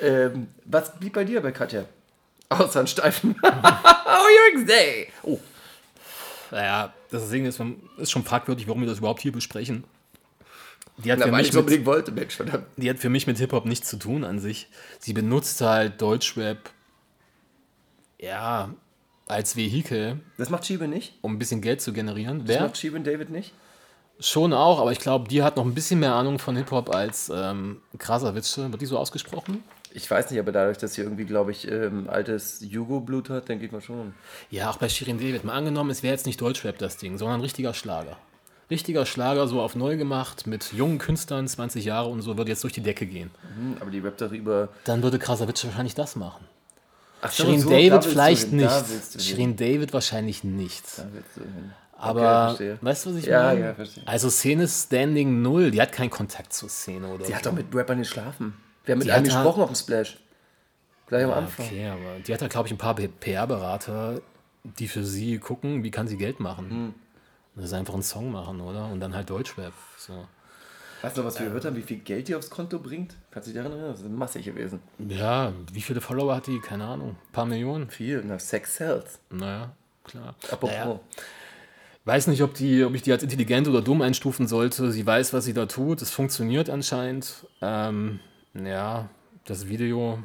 Ähm, was blieb bei dir bei Katja? Außer einen steifen. oh, you're day. Oh, Naja, das Ding ist, ist schon fragwürdig, warum wir das überhaupt hier besprechen. Die hat, na, für mich ich so mit, wollte, Mensch, die hat für mich mit Hip-Hop nichts zu tun an sich. Sie benutzt halt Deutschrap, ja, als Vehikel, Das macht Schiebe nicht? um ein bisschen Geld zu generieren. Das Wer? macht Schiebe und David nicht? Schon auch, aber ich glaube, die hat noch ein bisschen mehr Ahnung von Hip-Hop als ähm, Krasavice. Wird die so ausgesprochen? Ich weiß nicht, aber dadurch, dass sie irgendwie, glaube ich, ähm, altes Jugo-Blut hat, denke ich mal schon. Ja, auch bei Shirin David. Mal angenommen, es wäre jetzt nicht Deutschrap das Ding, sondern ein richtiger Schlager. Richtiger Schlager, so auf neu gemacht, mit jungen Künstlern, 20 Jahre und so, würde jetzt durch die Decke gehen. Hm, aber die rappt darüber. Dann würde Krasavice wahrscheinlich das machen. Ach Shirin so, da David vielleicht hin, da nicht. hin, Shirin David wahrscheinlich nicht. Da. Aber verstehe. weißt du, was ich Ja, meine? ja, verstehe. Also Szene Standing Null, die hat keinen Kontakt zur Szene oder Die hat doch mit Rappern geschlafen. Wir haben mit einem da- gesprochen auf dem Splash. Gleich am Anfang. Okay, aber die hat da, glaube ich, ein paar PR-Berater, die für sie gucken, wie kann sie Geld machen. Hm. Das ist einfach einen Song machen, oder? Und dann halt Deutschrap. So. Weißt du, was wir gehört haben, wie viel Geld die aufs Konto bringt? Kannst du dich daran erinnern? Das ist massig gewesen. Ja, wie viele Follower hat die? Keine Ahnung. Ein paar Millionen? Viel. Na, Sex sells. Naja, klar. Apropos. Naja, weiß nicht, ob, die, ob ich die als intelligent oder dumm einstufen sollte. Sie weiß, was sie da tut. Es funktioniert anscheinend. Ähm, ja, das Video,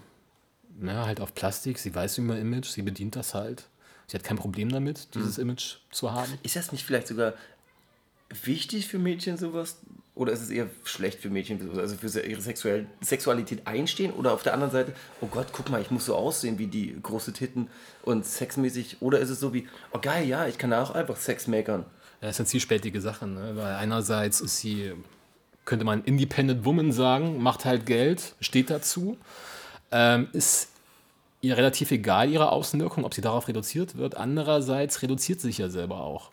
ja, halt auf Plastik. Sie weiß über Image, sie bedient das halt. Sie hat kein Problem damit, dieses Image zu haben. Ist das nicht vielleicht sogar wichtig für Mädchen, sowas Oder ist es eher schlecht für Mädchen, also für ihre Sexualität einstehen? Oder auf der anderen Seite, oh Gott, guck mal, ich muss so aussehen wie die große Titten und sexmäßig. Oder ist es so wie, oh geil, ja, ich kann auch einfach Sex makern. Das ist eine zielspältige Sache, ne? weil einerseits ist sie, könnte man Independent Woman sagen, macht halt Geld, steht dazu, ähm, ist ihr relativ egal, ihre Außenwirkung, ob sie darauf reduziert wird. Andererseits reduziert sie sich ja selber auch,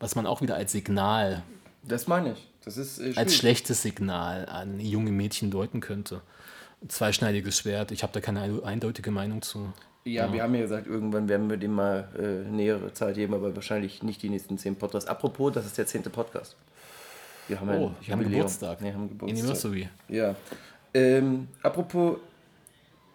was man auch wieder als Signal, Das meine ich. Das ist äh, als schlechtes Signal an junge Mädchen deuten könnte. Zweischneidiges Schwert, ich habe da keine ein- eindeutige Meinung zu. Ja, wir haben ja gesagt, irgendwann werden wir dem mal äh, nähere Zeit geben, aber wahrscheinlich nicht die nächsten zehn Podcasts. Apropos, das ist der zehnte Podcast. Wir haben Oh, ein wir haben. Geburtstag. Nee, haben Geburtstag. Anniversary. Ja. Ähm, apropos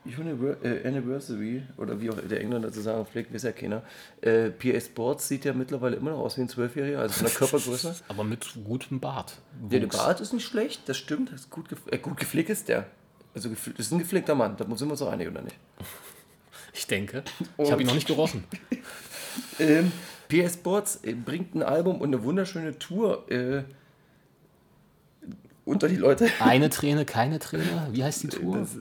Anniversary, oder wie auch der Engländer zu sagen pflegt, weiß ja keiner. Äh, PA Sports sieht ja mittlerweile immer noch aus wie ein Zwölfjähriger, also von der Körpergröße. Aber mit gutem Bart. Der, der. Bart ist nicht schlecht, das stimmt. Das ist gut, gef äh, gut gepflegt ist der. Also das ist ein gepflegter Mann, da sind wir uns auch einig, oder nicht? Ich denke. Ich habe ihn noch nicht gerochen. Ähm, PS Sports äh, bringt ein Album und eine wunderschöne Tour äh, unter die Leute. Eine Träne, keine Träne. Wie heißt die Tour? Das, äh,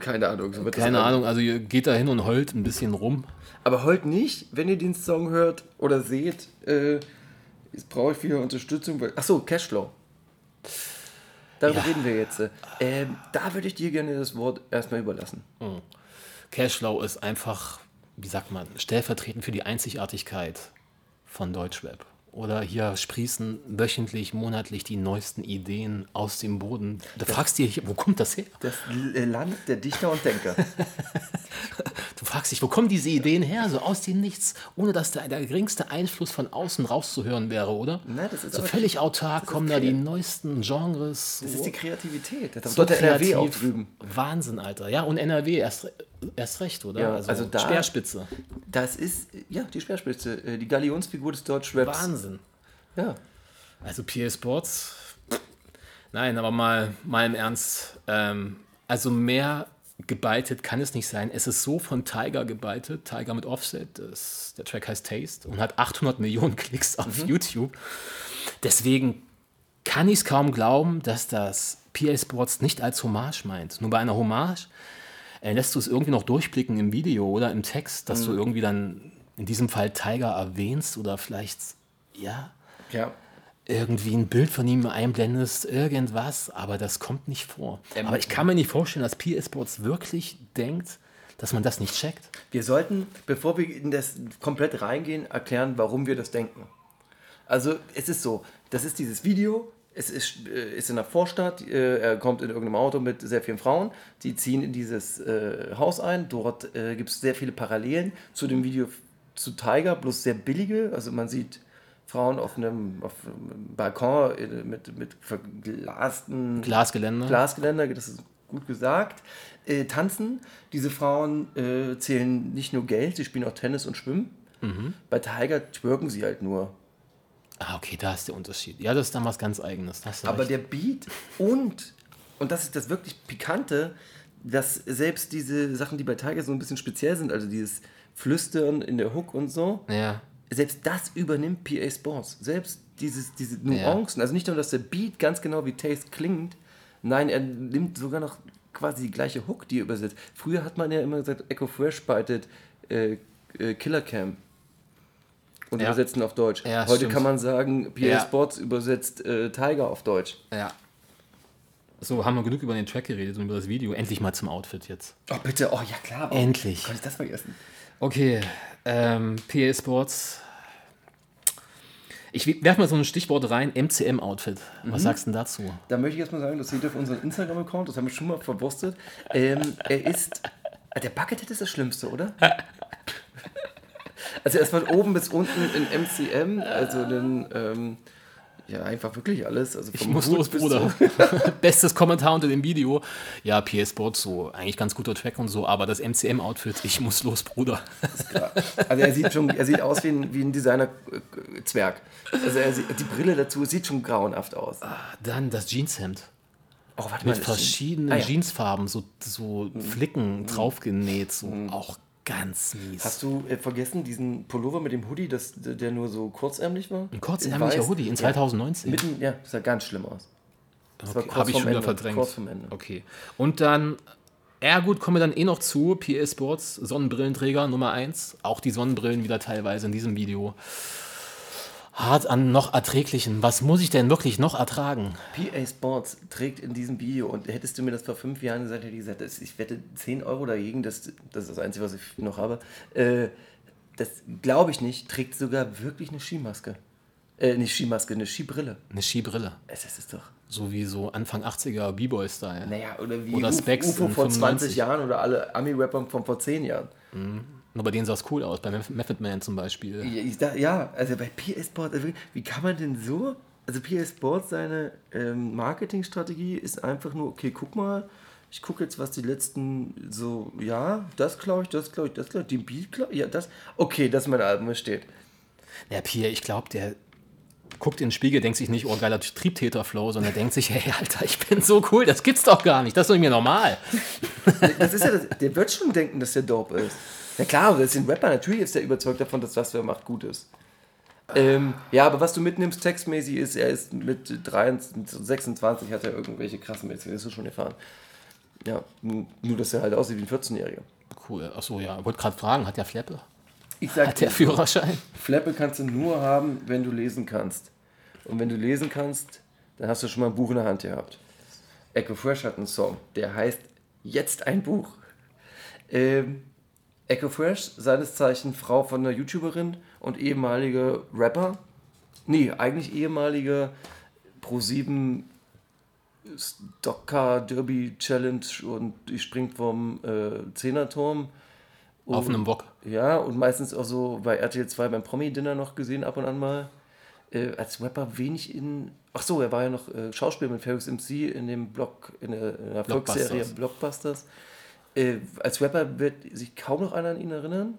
keine Ahnung. So Keine. Ahnung, also ihr geht da hin und heult ein bisschen rum. Aber heute nicht, wenn ihr den Song hört oder seht, äh, jetzt brauche ich wieder Unterstützung. Achso, Cashflow. Darüber Ja. reden wir jetzt. Ähm, da würde ich dir gerne das Wort erstmal überlassen. Cashflow ist einfach, wie sagt man, stellvertretend für die Einzigartigkeit von Deutschrap. Oder hier sprießen wöchentlich, monatlich die neuesten Ideen aus dem Boden. Du fragst dich, wo kommt das her? Das L- Land der Dichter und Denker. Du fragst dich, wo kommen diese Ideen her? So aus dem Nichts, ohne dass da der geringste Einfluss von außen rauszuhören wäre, oder? Nein, das ist so völlig autark kommen da die kreativ. neuesten Genres. Das ist die Kreativität. Das so dort der NRW auch drüben. Wahnsinn, Alter. Ja, und NRW erst, erst recht, oder? Ja, also da- Speerspitze. Das ist, ja, die Speerspitze, äh, die Galionsfigur des Deutschraps. Wahnsinn. Ja. Also PA Sports. Nein, aber mal, mal im Ernst. Ähm, also mehr gebeitet kann es nicht sein. Es ist so von Tiger gebeitet. Tiger mit Offset. Das, der Track heißt Taste und hat 800 Millionen Klicks auf YouTube. Deswegen kann ich es kaum glauben, dass das PA Sports nicht als Hommage meint. Nur bei einer Hommage äh, lässt du es irgendwie noch durchblicken im Video oder im Text, dass du irgendwie dann in diesem Fall Tiger erwähnst oder vielleicht, ja, Ja. Irgendwie ein Bild von ihm einblendest, irgendwas, aber das kommt nicht vor. aber ich kann mir nicht vorstellen, dass PS Sports wirklich denkt, dass man das nicht checkt. Wir sollten, bevor wir in das komplett reingehen, erklären, warum wir das denken. Also es ist so, das ist dieses Video, es ist, äh, ist in der Vorstadt, äh, er kommt in irgendeinem Auto mit sehr vielen Frauen, die ziehen in dieses äh, Haus ein, dort äh, gibt es sehr viele Parallelen zu dem Video zu Tiger, bloß sehr billige, also man sieht Frauen auf einem, auf einem Balkon äh, mit, mit verglasten Glasgeländer. Glasgeländer, das ist gut gesagt, äh, tanzen. Diese Frauen äh, zählen nicht nur Geld, sie spielen auch Tennis und Schwimmen. Bei Tiger twerken sie halt nur. Ah, okay, da ist der Unterschied. Ja, das ist dann was ganz Eigenes. Aber recht. der Beat und, und das ist das wirklich Pikante, dass selbst diese Sachen, die bei Tiger so ein bisschen speziell sind, also dieses Flüstern in der Hook und so, ja. Selbst das übernimmt PA Sports. Selbst dieses, diese Nuancen, also nicht nur, dass der Beat ganz genau wie Taste klingt, nein, er nimmt sogar noch quasi die gleiche Hook, die er übersetzt. Früher hat man ja immer gesagt, Echo Fresh beitet äh, äh, Killer Cam und Ja. übersetzen auf Deutsch. Ja, Heute stimmt. kann man sagen, PA Ja. Sports übersetzt äh, Tiger auf Deutsch. ja. So, haben wir genug über den Track geredet und über das Video. Endlich mal zum Outfit jetzt. Oh, bitte, oh ja klar. Endlich. Konnte ich das vergessen? Okay, ähm, PA Sports. Ich werfe mal so ein Stichwort rein, MCM-Outfit. Was sagst du denn dazu? Da möchte ich erstmal sagen, das seht ihr auf unserem Instagram-Account, das haben wir schon mal verwurstet. Ähm, er ist. Ah, Der Buckethead ist das Schlimmste, oder? Also erstmal oben bis unten in MCM, also den, ähm, ja, einfach wirklich alles. Also Ich muss Hut los, Bruder. Bestes Kommentar unter dem Video. Ja, PS Sports so, eigentlich ganz guter Track und so, aber das MCM-Outfit, ich muss los, Bruder. Also er sieht schon, er sieht aus wie ein, wie ein Designer-Zwerg. Also er sieht, die Brille dazu sieht schon grauenhaft aus. Dann das Jeanshemd. Oh, warte Mit das verschiedenen Ah, ja. Mhm. Jeansfarben, so, so Flicken draufgenäht, so auch ganz mies. Hast du äh, vergessen, diesen Pullover mit dem Hoodie, das, der nur so kurzärmlich war? Ein In kurzärmlicher weiß? Hoodie in Ja. 2019. Mitten, ja, das sah ganz schlimm aus. Das war Okay, kurz Habe ich schon wieder Ende, verdrängt. Kurz vom Ende. Okay. Und dann, ja gut, kommen wir dann eh noch zu. PA Sports, Sonnenbrillenträger Nummer 1. Auch die Sonnenbrillen wieder teilweise in diesem Video. Hart an noch erträglichen. Was muss ich denn wirklich noch ertragen? PA Sports trägt in diesem Video, und hättest du mir das vor fünf Jahren gesagt, hätte ich gesagt, ich wette 10 Euro dagegen, das, das ist das Einzige, was ich noch habe. Äh, das glaube ich nicht, trägt sogar wirklich eine Skimaske. Äh, nicht Skimaske, eine Skibrille. Eine Skibrille. Es ist es doch. So wie so Anfang 80er B-Boy-Style. Naja, oder wie Oder Specs UFO vor 20 95. Jahren oder alle Ami-Rapper von vor 10 Jahren. Nur bei denen sah es cool aus. Bei Meth- Method Man zum Beispiel. Ja, ich da, ja, also bei PA Sports, also wie kann man denn so? Also PA Sports, seine ähm, Marketingstrategie ist einfach nur, okay, guck mal, ich gucke jetzt, was die letzten so, ja, das glaube ich, das glaube ich, das glaube ich, den Beat glaube ich, ja, das, okay, das ist mein Album, es steht. Der Pierre, ich glaube, der guckt in den Spiegel, denkt sich nicht, oh geiler Triebtäter-Flow, sondern denkt sich, hey, Alter, ich bin so cool, das gibt's doch gar nicht, das ist doch mir normal. Das ist ja das, der wird schon denken, dass der dope ist. Ja klar, das ist ein Rapper, natürlich ist er überzeugt davon, dass das, was er macht, gut ist. Ähm, ja, aber was du mitnimmst textmäßig ist, er ist mit 23, 26 hat er irgendwelche krassen Mädchen, das ist schon erfahren. Ja, nur, nur dass er halt aussieht wie ein 14-Jähriger. Cool, achso, ja, wollte gerade fragen, hat der Fleppe? Ich sag Hat der Führerschein? Flappe kannst du nur haben, wenn du lesen kannst. Und wenn du lesen kannst, dann hast du schon mal ein Buch in der Hand gehabt. Echo Fresh hat einen Song, der heißt Jetzt ein Buch. Ähm, Echo Fresh, seines Zeichen Frau von einer YouTuberin und ehemalige Rapper. Nee, eigentlich ehemalige Pro7 Stocker Derby Challenge und die springt vom äh, Zehnerturm. Auf einem Bock. Ja, und meistens auch so bei RTL 2 beim Promi-Dinner noch gesehen, ab und an mal. Äh, als Rapper wenig in. Ach so, er war ja noch äh, Schauspieler mit Fergus MC in dem Blog, in der, in der Volksserie Blockbusters. Blockbusters. Äh, als Rapper wird sich kaum noch einer an ihn erinnern.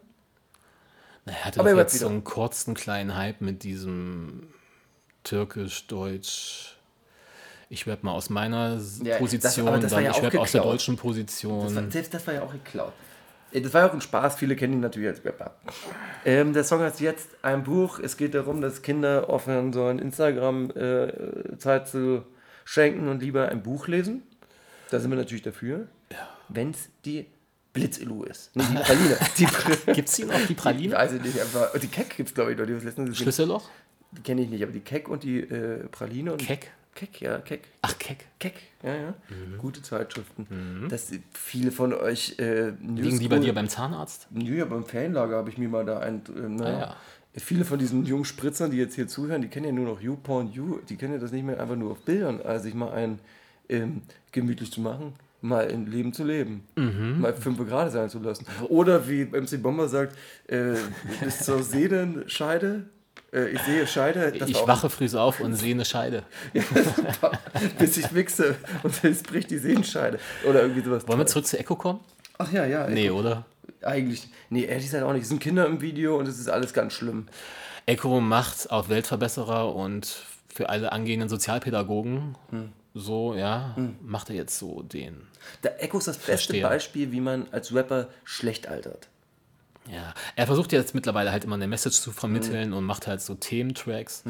Er hatte Aber doch er jetzt wird so wieder. einen kurzen kleinen Hype mit diesem Türkisch, Deutsch. Ich rap mal aus meiner Ja, das- Position, das war dann ja ich rap aus der deutschen Das war, Position. selbst das war ja auch geklaut. Das war ja auch ein Spaß, viele kennen ihn natürlich als Rapper. Ähm, der Song heißt jetzt ein Buch. Es geht darum, dass Kinder aufhören sollen, Instagram äh, Zeit zu schenken und lieber ein Buch lesen. Da sind wir natürlich dafür. Wenn es die Blitzilu ist. Nee, die Praline. die, Gibt es die noch, die Praline? weiß ich nicht, aber die Keck gibt es, glaube ich, noch. Die. Schlüsselloch? die kenne ich nicht, aber die Keck und die äh, Praline. Und Keck? Keck, ja, Keck. Ach, Keck. Keck, ja, ja. Mhm. Gute Zeitschriften. Das viele von euch äh, Liegen die bei dir beim Zahnarzt? Nö, ja, beim Ferienlager habe ich mir mal da ein. Äh, na, Ah, ja. Viele von diesen jungen Spritzern, die jetzt hier zuhören, die kennen ja nur noch YouPorn You, die kennen ja das nicht mehr einfach nur auf Bildern, als sich mal ein ähm, gemütlich zu machen, mal ein Leben zu leben, Mhm. mal fünf gerade sein zu lassen. Oder wie MC Bomber sagt, äh, bis zur Sehnenscheide, ich sehe Scheide, Ich wache früh auf und sehe eine Scheide. bis ich wichse und es bricht die Sehnenscheide. Oder irgendwie sowas. Wollen wir zurück zu Echo kommen? Ach ja, ja. Nee, oder? Eigentlich, nee, ehrlich gesagt auch nicht. Es sind Kinder im Video und es ist alles ganz schlimm. Echo macht auf Weltverbesserer und für alle angehenden Sozialpädagogen Hm. so, ja, macht er jetzt so den. Der Echo ist das beste Verstehe. Beispiel, wie man als Rapper schlecht altert. Ja, er versucht jetzt mittlerweile halt immer eine Message zu vermitteln und macht halt so Thementracks,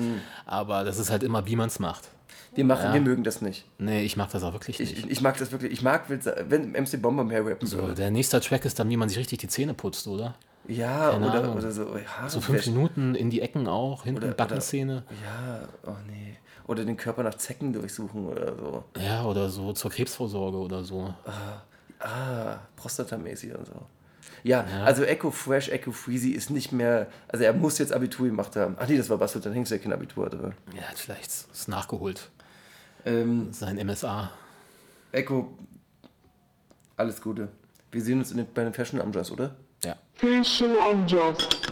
aber das ist halt immer, wie man es macht. Wir, machen, wir mögen das nicht. Nee, ich mag das auch wirklich nicht. Ich, ich mag das wirklich. Ich mag, wenn MC Bomber mehr rappen so, würde. der nächste Track ist dann, wie man sich richtig die Zähne putzt, oder? Ja, Keine oder, Ahnung. oder so. Ja, So fünf Minuten in die Ecken auch, hinten Oder- Backenszene. Ja, oh nee. Oder den Körper nach Zecken durchsuchen oder so. Ja, oder so zur Krebsvorsorge oder so. Ah, prostatamäßig und so. Ja, also Echo Fresh, Echo Freezy ist nicht mehr. Also er muss jetzt Abitur gemacht haben. Ach nee, das war Bastard, dann hängst du ja kein Abitur hatte. Ja, vielleicht ist nachgeholt. Ähm, Sein MSA. Echo, alles Gute. Wir sehen uns in den, bei den Fashion Amjas, oder? Ja. Facial Unjust.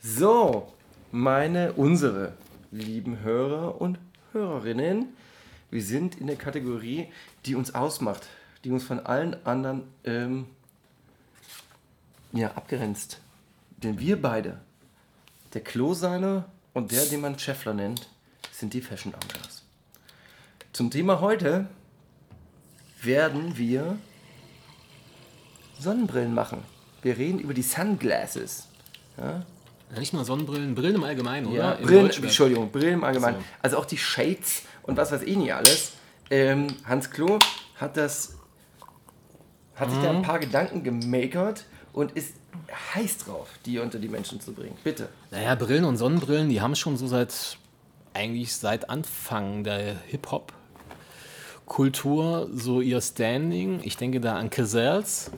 So, meine, unsere lieben Hörer und Hörerinnen, wir sind in der Kategorie, die uns ausmacht, die uns von allen anderen ähm, ja, abgrenzt. Denn wir beide, der Kloseiner und der, den man Scheffler nennt, sind die Fashion Anglers. Zum Thema heute werden wir Sonnenbrillen machen. Wir reden über die Sunglasses. Ja, nicht nur Sonnenbrillen, Brillen im Allgemeinen, oder? Ja, Im Brillen. Entschuldigung, Brillen im Allgemeinen. So. Also auch die Shades und was weiß ich nicht alles. Ähm, Hans Klo hat das, hat sich da ein paar Gedanken gemakert und ist heiß drauf, die unter die Menschen zu bringen. Bitte. Naja, Brillen und Sonnenbrillen, die haben schon so seit, eigentlich seit Anfang der Hip-Hop-Kultur so ihr Standing. Ich denke da an Cazals.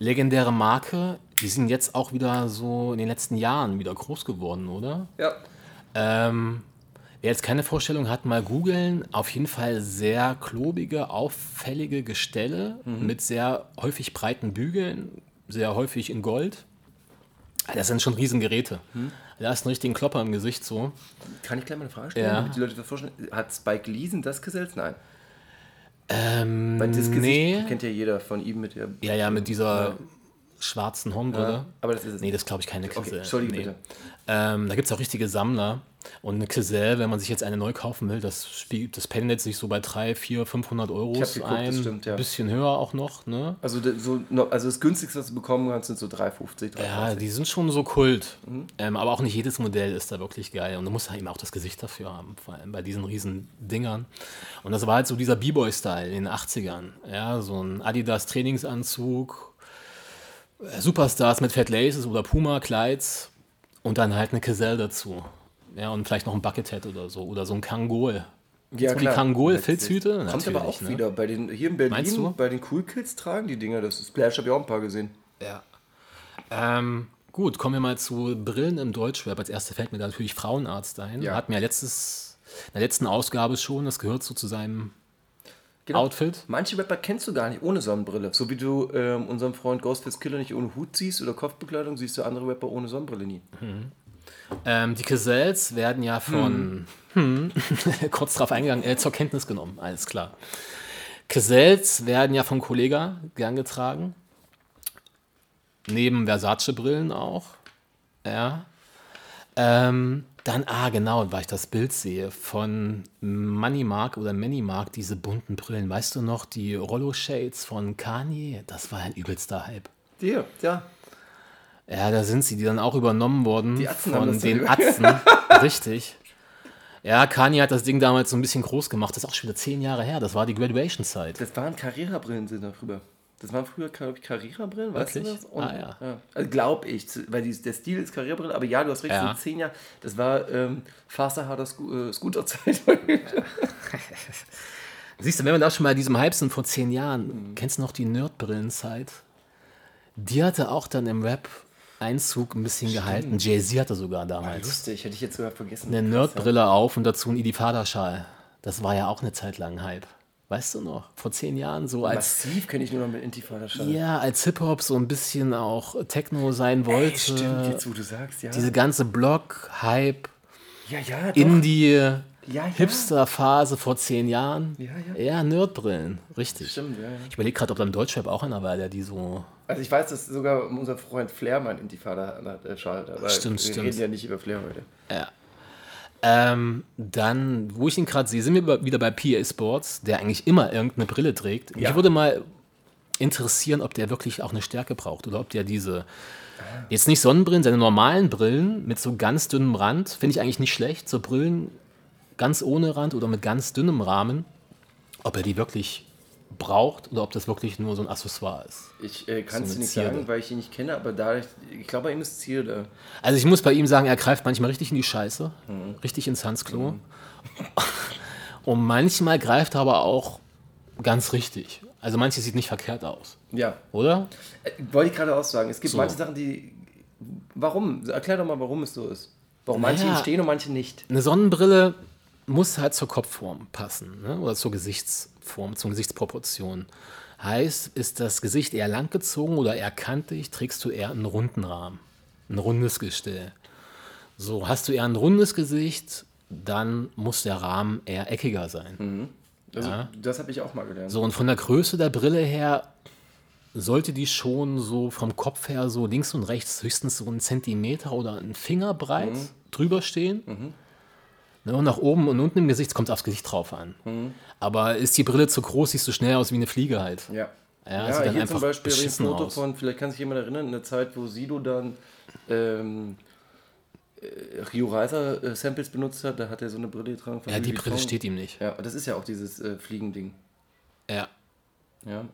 Legendäre Marke, die sind jetzt auch wieder so in den letzten Jahren wieder groß geworden, oder? Ja. Ähm, wer jetzt keine Vorstellung hat, mal googeln. Auf jeden Fall sehr klobige, auffällige Gestelle mit sehr häufig breiten Bügeln, sehr häufig in Gold. Das sind schon Riesengeräte. Da ist ein richtigen Klopper im Gesicht so. Kann ich gleich mal eine Frage stellen, Ja. damit die Leute das vorstellen? Hat Spike Leeson das Gesetz? Nein. Ähm, Weil das Gesicht nee. kennt ja jeder von ihm mit der. Ja, ja, mit dieser schwarzen Hornbrille. Ja, aber das ist es Nee, das glaube ich keine Okay, Cazelle. Entschuldige nee. bitte. Ähm, da gibt es auch richtige Sammler. Und eine Cazelle, wenn man sich jetzt eine neu kaufen will, das, spielt, das pendelt sich so bei 3, 4, 500 Euro ein. stimmt, ja. Bisschen höher auch noch, ne? Also, so, also das günstigste, was du bekommen kannst, sind so 3,50. 3,30. Ja, die sind schon so Kult. Mhm. Ähm, aber auch nicht jedes Modell ist da wirklich geil. Und du musst halt eben auch das Gesicht dafür haben, vor allem bei diesen riesen Dingern. Und das war halt so dieser B-Boy-Style in den 80ern. Ja, so ein Adidas-Trainingsanzug, Superstars mit Fat Laces oder Puma-Kleids und dann halt eine Cazelle dazu. Ja, und vielleicht noch ein Buckethead oder so. Oder so ein Kangol. Ja, die Kangol-Filzhüte? Kommt aber auch ne? wieder. Bei den, hier in? Berlin, bei den Cool Kids tragen die Dinger. Das ist Splash, habe ich auch ein paar gesehen. Ja. Ähm, gut, kommen wir mal zu Brillen im Deutschrap. Als erstes fällt mir da natürlich Frauenarzt ein. Ja. Hat mir letztes, in der letzten Ausgabe schon, das gehört so zu seinem Genau. Outfit. Manche Rapper kennst du gar nicht ohne Sonnenbrille. So wie du ähm, unseren Freund Ghostface Killer nicht ohne Hut siehst oder Kopfbekleidung, siehst du andere Rapper ohne Sonnenbrille nie. Ähm, die Caselles werden ja von, hm. kurz drauf eingegangen, äh, zur Kenntnis genommen, alles klar. Caselles werden ja von Kollega gern getragen. Neben Versace-Brillen auch. Ja. Ähm, dann, ah, genau, weil ich das Bild sehe von Moneymark oder Manymark, diese bunten Brillen. Weißt du noch, die Rollo-Shades von Kanye? Das war ein übelster Hype. Dir, ja. Ja, da sind sie, die dann auch übernommen Die haben von den Atzen. Richtig. Ja, Kanye hat das Ding damals so ein bisschen groß gemacht. Das ist auch schon wieder zehn Jahre her. Das war die Graduation-Zeit. Das waren Carrera-Brillen sind darüber. Das waren früher, glaube ich, Carrera-Brillen, weißt du das? Und, Ah, ja. Also glaube ich, weil die, der Stil ist Carrera-Brille, aber ja, du hast recht, Ja. so zehn Jahre. Das war ähm, faster, harter Sco äh, Scooter-Zeit. Siehst du, wenn wir da schon mal in diesem Hype sind vor zehn Jahren, Mhm. kennst du noch die Nerdbrillenzeit? Die hatte auch dann im Rap Einzug ein bisschen gehalten. Jay-Z hatte sogar damals Lustig, hätte ich jetzt sogar vergessen. eine Nerdbrille auf und dazu einen Idifada-Schal. Das war ja auch eine Zeit lang Hype. Weißt du noch? Vor zehn Jahren so als Massiv kenne ich nur noch mit Intifada-Schal. Ja, als Hip-Hop so ein bisschen auch Techno sein wollte. Ey, stimmt, jetzt wo du sagst, ja. Diese ganze Block, Hype, ja, ja. Indie, ja, ja. Hipster-Phase vor zehn Jahren. Ja, ja. Ja, Nerdbrillen, richtig. Stimmt, ja, ja. Ich überlege gerade, ob da im Deutschrap auch einer war, der die so. Also ich weiß, dass sogar unser Freund Flair mal einen Intifada-Schal hat, aber Stimmt, wir stimmt. reden ja nicht über Flair heute. Ja. Ähm, dann, wo ich ihn gerade sehe, sind wir wieder bei PA Sports, der eigentlich immer irgendeine Brille trägt. Ja. Mich würde mal interessieren, ob der wirklich auch eine Stärke braucht oder ob der diese, jetzt nicht Sonnenbrillen, seine normalen Brillen mit so ganz dünnem Rand, finde ich eigentlich nicht schlecht. So Brillen ganz ohne Rand oder mit ganz dünnem Rahmen, ob er die wirklich braucht oder ob das wirklich nur so ein Accessoire ist. Ich äh, kann es So nicht Zierde. sagen, weil ich ihn nicht kenne, aber da ich, glaube, bei ihm ist Ziel da. Also ich muss bei ihm sagen, er greift manchmal richtig in die Scheiße, richtig ins Handsklo. Und manchmal greift er aber auch ganz richtig. Also manches sieht nicht verkehrt aus, Ja, oder? äh, wollte ich gerade auch sagen. Es gibt So. manche Sachen, die. Warum? Erklär doch mal, warum es so ist. Warum manche Naja. ihm stehen und manche nicht. Eine Sonnenbrille muss halt zur Kopfform passen ne? oder zur Gesichtsform, zur Gesichtsproportion. Heißt, ist das Gesicht eher langgezogen oder eher kantig, trägst du eher einen runden Rahmen, ein rundes Gestell. So, hast du eher ein rundes Gesicht, dann muss der Rahmen eher eckiger sein. Also, Das habe ich auch mal gelernt. So, und von der Größe der Brille her sollte die schon so vom Kopf her so links und rechts höchstens so einen Zentimeter oder einen Finger breit drüber stehen. Ne, und nach oben und unten im Gesicht kommt aufs Gesicht drauf an. Aber ist die Brille zu groß, siehst du schnell aus wie eine Fliege halt. Ja. Ja, Ja, hier zum Beispiel ein Foto aus. von, vielleicht kann sich jemand erinnern, in der Zeit, wo Sido dann ähm, äh, Rio Reiser äh, Samples benutzt hat, da hat er so eine Brille getragen. Ja, die Brille steht ihm nicht. Ja, das ist ja auch dieses äh, Fliegending. Ja. Ja.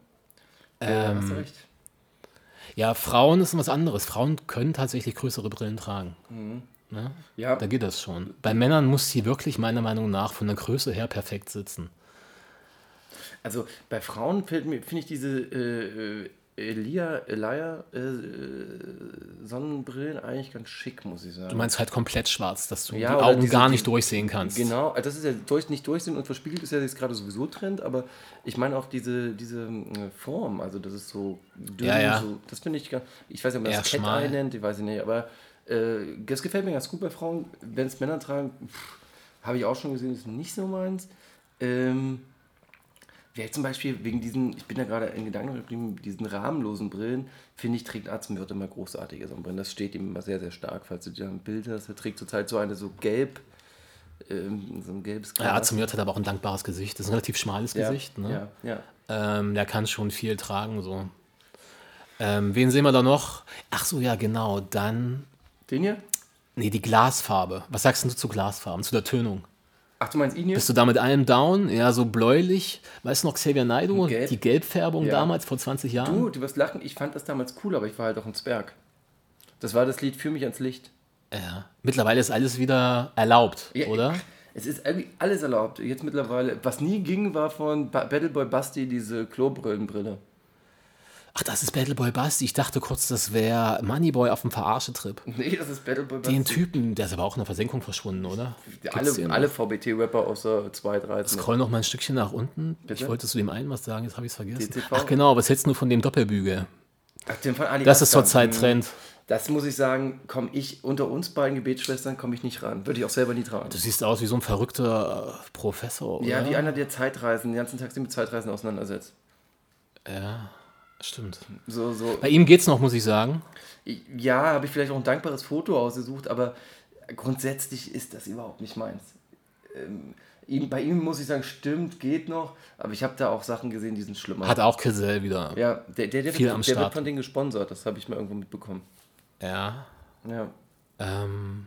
Ähm, hast du recht. Ja, Frauen ist was anderes. Frauen können tatsächlich größere Brillen tragen. Ne? Ja, Da geht das schon. Bei Männern muss sie wirklich meiner Meinung nach von der Größe her perfekt sitzen. Also bei Frauen finde ich diese äh, äh, Elia, Elia äh, äh, Sonnenbrillen eigentlich ganz schick, muss ich sagen. Du meinst halt komplett schwarz, dass du Ja, die Augen diese- gar nicht durchsehen kannst. Genau, also das ist ja durch, nicht durchsehen und verspiegelt ist ja jetzt gerade sowieso Trend, aber ich meine auch diese, diese äh, Form, also das ist so dünn, Ja, ja. So, das finde ich ganz, ich weiß nicht, ob man das Cat. Eye nennt, ich weiß nicht, aber äh, das gefällt mir ganz gut bei Frauen, wenn es Männer tragen, habe ich auch schon gesehen, ist nicht so meins. Ähm, Wer zum Beispiel wegen diesen, ich bin da gerade in Gedanken geblieben, diesen rahmenlosen Brillen, finde ich, trägt Atzenwirt immer großartige Sonnenbrillen. Das steht ihm immer sehr, sehr stark, falls du dir ein Bild hast. Er trägt zurzeit so eine so gelb, ähm, so ein gelbes Ja, zum Jod hat aber auch ein dankbares Gesicht. Das ist ein relativ schmales ja, Gesicht. Ne? Ja, ja. Ähm, der kann schon viel tragen. So. Ähm, wen sehen wir da noch? Ach so, ja, genau. Dann. Den hier? Nee, die Glasfarbe. Was sagst du zu Glasfarben, zu der Tönung? Ach, du meinst hier? Bist du da mit allem down? Ja, so bläulich. Weißt du noch Xavier Naidoo? Gelb. Die Gelbfärbung Ja. damals, vor 20 Jahren? Du, du wirst lachen, ich fand das damals cool, aber ich war halt auch ein Zwerg. Das war das Lied Für mich ans Licht. Ja. Mittlerweile ist alles wieder erlaubt, Ja, oder? Es ist irgendwie alles erlaubt. Jetzt mittlerweile. Was nie ging, war von ba Battleboy Basti diese Klobrillenbrille. Ach, das ist Battleboy Basti. Ich dachte kurz, das wäre Moneyboy auf dem Verarsche-Trip. Nee, das ist Battleboy Basti. Den Typen, der ist aber auch in der Versenkung verschwunden, oder? Gibt's alle, alle? VBT-Rapper außer 2, 3. Scroll noch mal ein Stückchen nach unten. Bitte? Ich wollte zu dem einen was sagen, jetzt habe ich es vergessen. DTV? Ach genau, was hältst du von dem Doppelbügel? Ach, den von Ali Das ist zurzeit Trend. Das muss ich sagen, komme ich unter uns beiden Gebetsschwestern komme ich nicht ran. Würde ich auch selber nie tragen. Du siehst aus wie so ein verrückter äh, Professor, oder? ja, wie einer, der Zeitreisen, den ganzen Tag sich mit Zeitreisen auseinandersetzt. Ja, stimmt. So, so. Bei ihm geht's noch, muss ich sagen. Ja, habe ich vielleicht auch ein dankbares Foto ausgesucht, aber grundsätzlich ist das überhaupt nicht meins. Ähm, ihm, bei ihm muss ich sagen, stimmt, geht noch, aber ich habe da auch Sachen gesehen, die sind schlimmer. Hat auch Kissel wieder. ja, der, der, der, viel wird, am der wird Start. von denen gesponsert, das habe ich mal irgendwo mitbekommen. Ja. Ja. Ähm,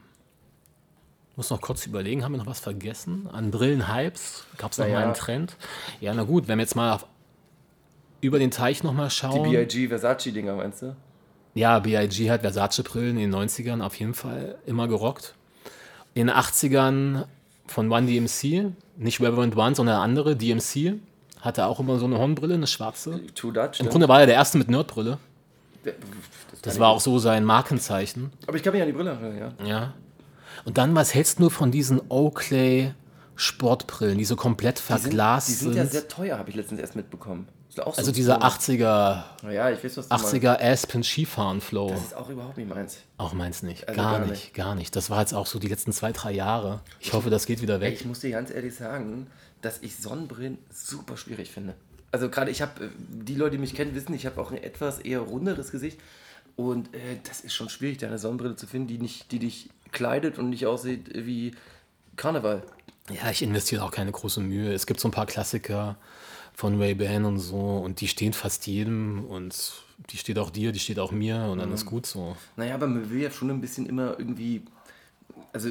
muss noch kurz überlegen, haben wir noch was vergessen? An Brillenhypes gab es noch Naja. mal einen Trend. Ja, na gut, wenn wir jetzt mal auf, über den Teich noch mal Die schauen. BIG Versace-Dinger, meinst du? Ja, B.I.G. hat Versace-Brillen in den 90ern auf jeden Fall immer gerockt. In den 80ern von One DMC, nicht Reverend One, sondern andere, DMC, hatte auch immer so eine Hornbrille, eine schwarze. True Dutch. Im Grunde war er der erste mit Nerdbrille. Das, Das war auch so sein Markenzeichen. Aber ich kann mich an die Brille erinnern, ja. Ja. Und dann, was hältst du von diesen Oakley Sportbrillen, die so komplett Die sind, verglast die sind? ja sehr teuer, habe ich letztens erst mitbekommen. Auch so also dieser so- 80er, Ja, ich weiß, was du meinst. 80er Aspen Skifahren Flow. Das ist auch überhaupt nicht meins. Auch meins nicht. Also gar, gar nicht, gar nicht. Das war jetzt auch so die letzten zwei, drei Jahre. Ich hoffe, das geht wieder weg. ich muss dir ganz ehrlich sagen, dass ich Sonnenbrillen super schwierig finde. Also gerade ich habe, die Leute, die mich kennen, wissen, ich habe auch ein etwas eher runderes Gesicht. Und äh, das ist schon schwierig, da eine Sonnenbrille zu finden, die, nicht, die dich kleidet und nicht aussieht wie Karneval. Ja, ich investiere auch keine große Mühe. Es gibt so ein paar Klassiker von Ray-Ban und so und die stehen fast jedem und die steht auch dir, die steht auch mir und dann ist Mhm. gut so. Naja, aber man will ja schon ein bisschen immer irgendwie, also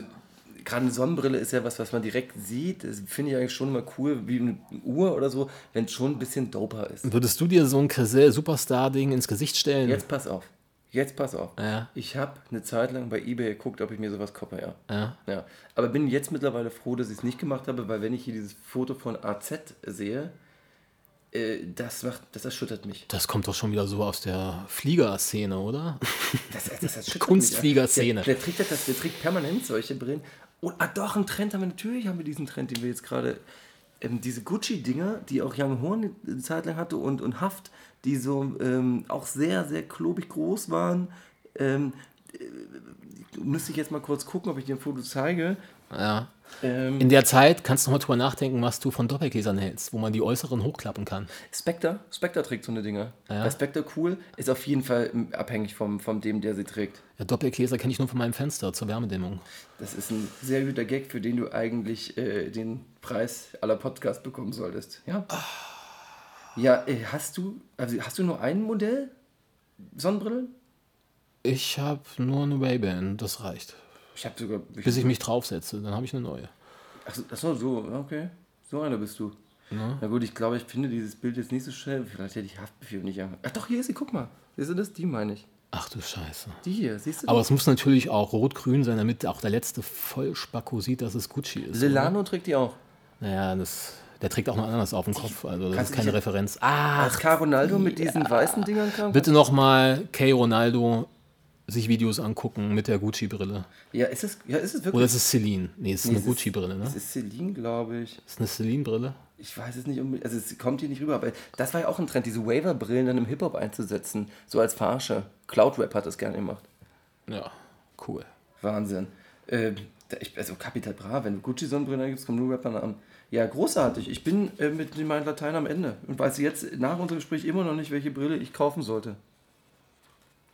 gerade eine Sonnenbrille ist ja was, was man direkt sieht. Das finde ich eigentlich schon immer cool, wie eine Uhr oder so, wenn es schon ein bisschen doper ist. Würdest du dir so ein Cresel Superstar-Ding ins Gesicht stellen? Jetzt pass auf. Jetzt pass auf. Ja. Ich habe eine Zeit lang bei eBay geguckt, ob ich mir sowas koppe, ja. Ja. ja. Aber bin jetzt mittlerweile froh, dass ich es nicht gemacht habe, weil wenn ich hier dieses Foto von AZ sehe, das macht, das erschüttert mich. Das kommt doch schon wieder so aus der Fliegerszene, oder? Das, das erschüttert Kunstfliegerszene. Der, der, trägt das, der trägt permanent solche Brillen. Und ah, doch, einen Trend haben wir natürlich, haben wir diesen Trend, den wir jetzt gerade, ähm, diese Gucci-Dinger, die auch Young Horn eine Zeit lang hatte und, und Haft, die so ähm, auch sehr, sehr klobig groß waren. Ähm, äh, müsste ich jetzt mal kurz gucken, ob ich dir ein Foto zeige. Ja. Ähm, In der Zeit kannst du mal drüber nachdenken, was du von Doppelkäsern hältst, wo man die äußeren hochklappen kann. Spectre, Spectre trägt so eine Dinger. Ja. Bei Spectre cool, ist auf jeden Fall ähm, abhängig vom, vom dem, der sie trägt. Ja, Doppelkäser kenne ich nur von meinem Fenster zur Wärmedämmung. Das ist ein sehr guter Gag, für den du eigentlich äh, den Preis aller Podcasts bekommen solltest. Ja? Ja, äh, hast du, also hast du nur ein Modell? Sonnenbrillen? Ich habe nur eine Ray-Ban, das reicht. Ich habe sogar. Bis ich mich draufsetze, dann habe ich eine neue. Ach so, ach so, okay. So einer bist du. Na gut, ich glaube, ich finde dieses Bild jetzt nicht so schnell. Vielleicht hätte ich Haftbefehl nicht an. Ach doch, hier ist sie, guck mal. Siehst du das? Die meine ich. Ach du Scheiße. Die hier, siehst du? Aber es muss natürlich auch rot-grün sein, damit auch der letzte Vollspacko sieht, dass es Gucci ist. oder? Lilano trägt die auch. Naja, das, der trägt auch noch anderes auf dem Kopf, also das Kannst ist keine Referenz. Ah, Als Car Ronaldo mit diesen weißen Dingern kam? bitte nochmal Kay Ronaldo sich Videos angucken mit der Gucci-Brille. Ja, ist es, ja, ist es wirklich? Oder ist es Celine? Nee, es ist Nee, eine Gucci-Brille, ne? Es ist Celine, glaube ich. Ist eine Celine-Brille? Ich weiß es nicht unbedingt. Also es kommt hier nicht rüber. Aber das war ja auch ein Trend, diese Waver-Brillen dann im Hip-Hop einzusetzen. So als Verarsche. Cloud-Rap hat das gerne gemacht. Ja, cool. Wahnsinn. Da- ich, also Capital Bra, wenn du Gucci-Sonnenbrillen eingibst, kommen nur Rapper an. Ja, großartig. Ich bin äh, mit meinem Latein am Ende und weiß jetzt nach unserem Gespräch immer noch nicht, welche Brille ich kaufen sollte.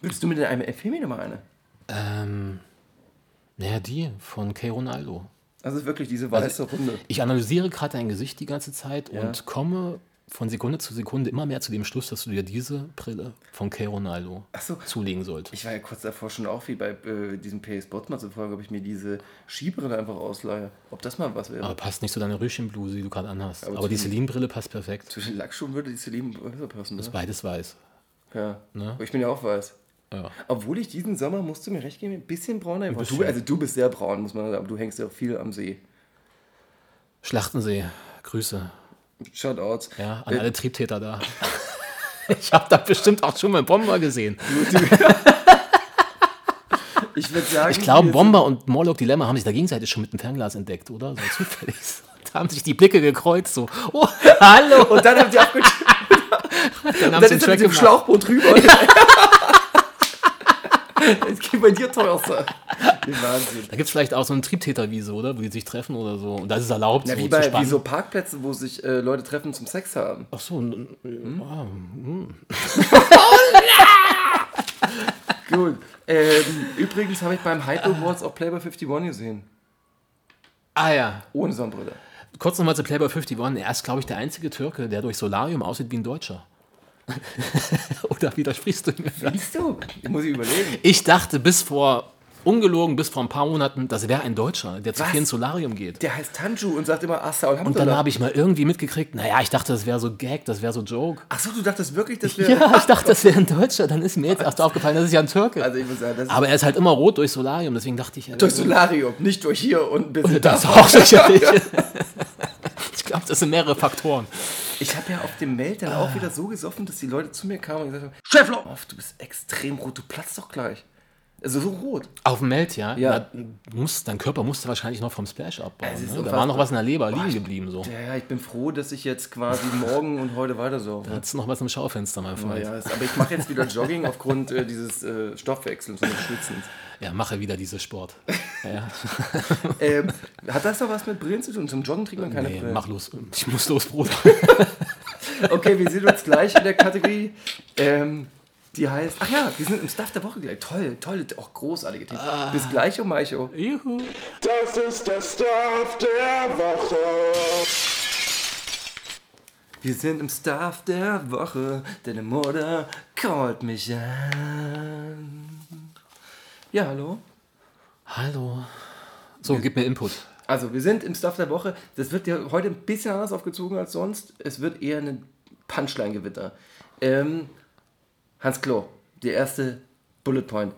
Willst du mir denn eine, empfehl mir doch mal eine. Ähm, naja, die von Kay Ronaldo. Also wirklich diese weiße Runde. Ich analysiere gerade dein Gesicht die ganze Zeit Ja. und komme von Sekunde zu Sekunde immer mehr zu dem Schluss, dass du dir diese Brille von Kay Ronaldo so. zulegen solltest. Ich war ja kurz davor schon auch wie bei äh, diesem PS Botman Folge, ob ich mir diese Skibrille einfach ausleihe. Ob das mal was wäre. Aber passt nicht zu deiner Rüschenbluse, die du gerade anhast. Aber Aber, die zu- Celine-Brille passt perfekt. Zwischen Lackschuhen würde die Celine besser passen. Ist Ne? beides weiß. Ja. Ne? Aber ich bin ja auch weiß. Ja. Obwohl ich diesen Sommer, musst du mir recht geben, ein bisschen brauner. Du, bisschen. also du bist sehr braun, muss man sagen, aber du hängst ja auch viel am See. Schlachtensee, Grüße. Shoutouts. Ja, an Äh, alle Triebtäter da. ich habe da bestimmt auch schon mal Bomber gesehen. Ich würde sagen, Ich glaube, Bomber und Morlock Dilemma haben sich da gegenseitig schon mit dem Fernglas entdeckt, oder? So zufällig. Da haben sich die Blicke gekreuzt, so, oh, hallo. Und dann haben die abgeschickt. dann dann ist er mit dem Schlauchboot rüber. Es geht bei dir teuerster. Wie Wahnsinn. Da gibt es vielleicht auch so eine Triebtäterwiese, oder? Wo die sich treffen oder so. Und das ist erlaubt, Ja, so wie, zu bei, wie spannen. so Parkplätze, wo sich äh, Leute treffen zum Sex haben. Ach so, n- ah, Gut. Ähm, übrigens habe ich beim Hype Awards auch Playboy 51 gesehen. ah ja. Ohne Sonnenbrille. Kurz nochmal zu Playboy 51. Er ist, glaube ich, der einzige Türke, der durch Solarium aussieht wie ein Deutscher. oder widersprichst du mir? Siehst du? Muss ich überlegen. Ich dachte bis vor, ungelogen, bis vor ein paar Monaten, das wäre ein Deutscher, der zu Was? viel ins Solarium geht. Der heißt Tanju und sagt immer Assa und Und dann habe ich mal irgendwie mitgekriegt, naja, ich dachte, das wäre so Gag, das wäre so Joke. Achso, du dachtest wirklich, dass wir. Ja, ich dachte, das wäre ein Deutscher. Dann ist mir jetzt erst aufgefallen, das ist ja ein Türke. Also ich muss sagen, das ist Aber er ist halt immer rot durch Solarium, deswegen dachte ich, ja, durch Solarium, nicht durch hier und ein bisschen das da. auch sicherlich. ich glaube, das sind mehrere Faktoren. Ich habe ja auf dem Meld dann auch wieder so gesoffen, dass die Leute zu mir kamen und gesagt haben: Schäffler! Off, du bist extrem rot, du platzt doch gleich. Also so rot. Auf dem Meld, ja. Ja. Na, muss, dein Körper musste wahrscheinlich noch vom Splash abbauen. Ne? Da war noch was in der Leber liegen geblieben. So. Ja, ja, ich bin froh, dass ich jetzt quasi morgen und heute weiter so. Da hat's noch was im Schaufenster, mein Ja, Freund. ja, ist- aber ich mache jetzt wieder Jogging aufgrund äh, dieses äh, Stoffwechsels und des Schwitzens. Ja, mache wieder diesen Sport. Ja, Ähm, hat das doch was mit Brillen zu tun? Zum Joggen trägt man keine nee, Brillen. mach los. Ich muss los, Bruder. Okay, wir sehen uns gleich in der Kategorie. Ähm, die heißt. Ach ja, wir sind im Stuff der Woche gleich. Toll, toll, auch großartige Themen. Bis gleich, oh Maicho. Juhu. Das ist der Stuff der Woche. Wir sind im Stuff der Woche. Deine Mutter callt mich an. Ja, hallo. Hallo. So, gib mir Input. Also, wir sind im Stuff der Woche. Das wird ja heute ein bisschen anders aufgezogen als sonst. Es wird eher ein Punchline-Gewitter. Ähm, Hans Klo, der erste Bullet Point.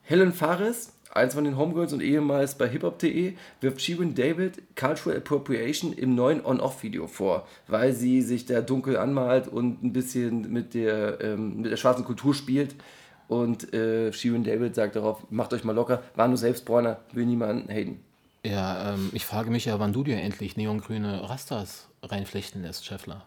Helen Fares, eins von den Homegirls und ehemals bei hiphop.de, wirft Shirin David Cultural Appropriation im neuen On-Off-Video vor, weil sie sich da dunkel anmalt und ein bisschen mit der, ähm, mit der schwarzen Kultur spielt. Und äh, Shirin David sagt darauf, macht euch mal locker, war nur Selbstbräuner, will niemanden haten. Ja, ähm, ich frage mich ja, wann du dir endlich neongrüne Rastas reinflechten lässt, Scheffler.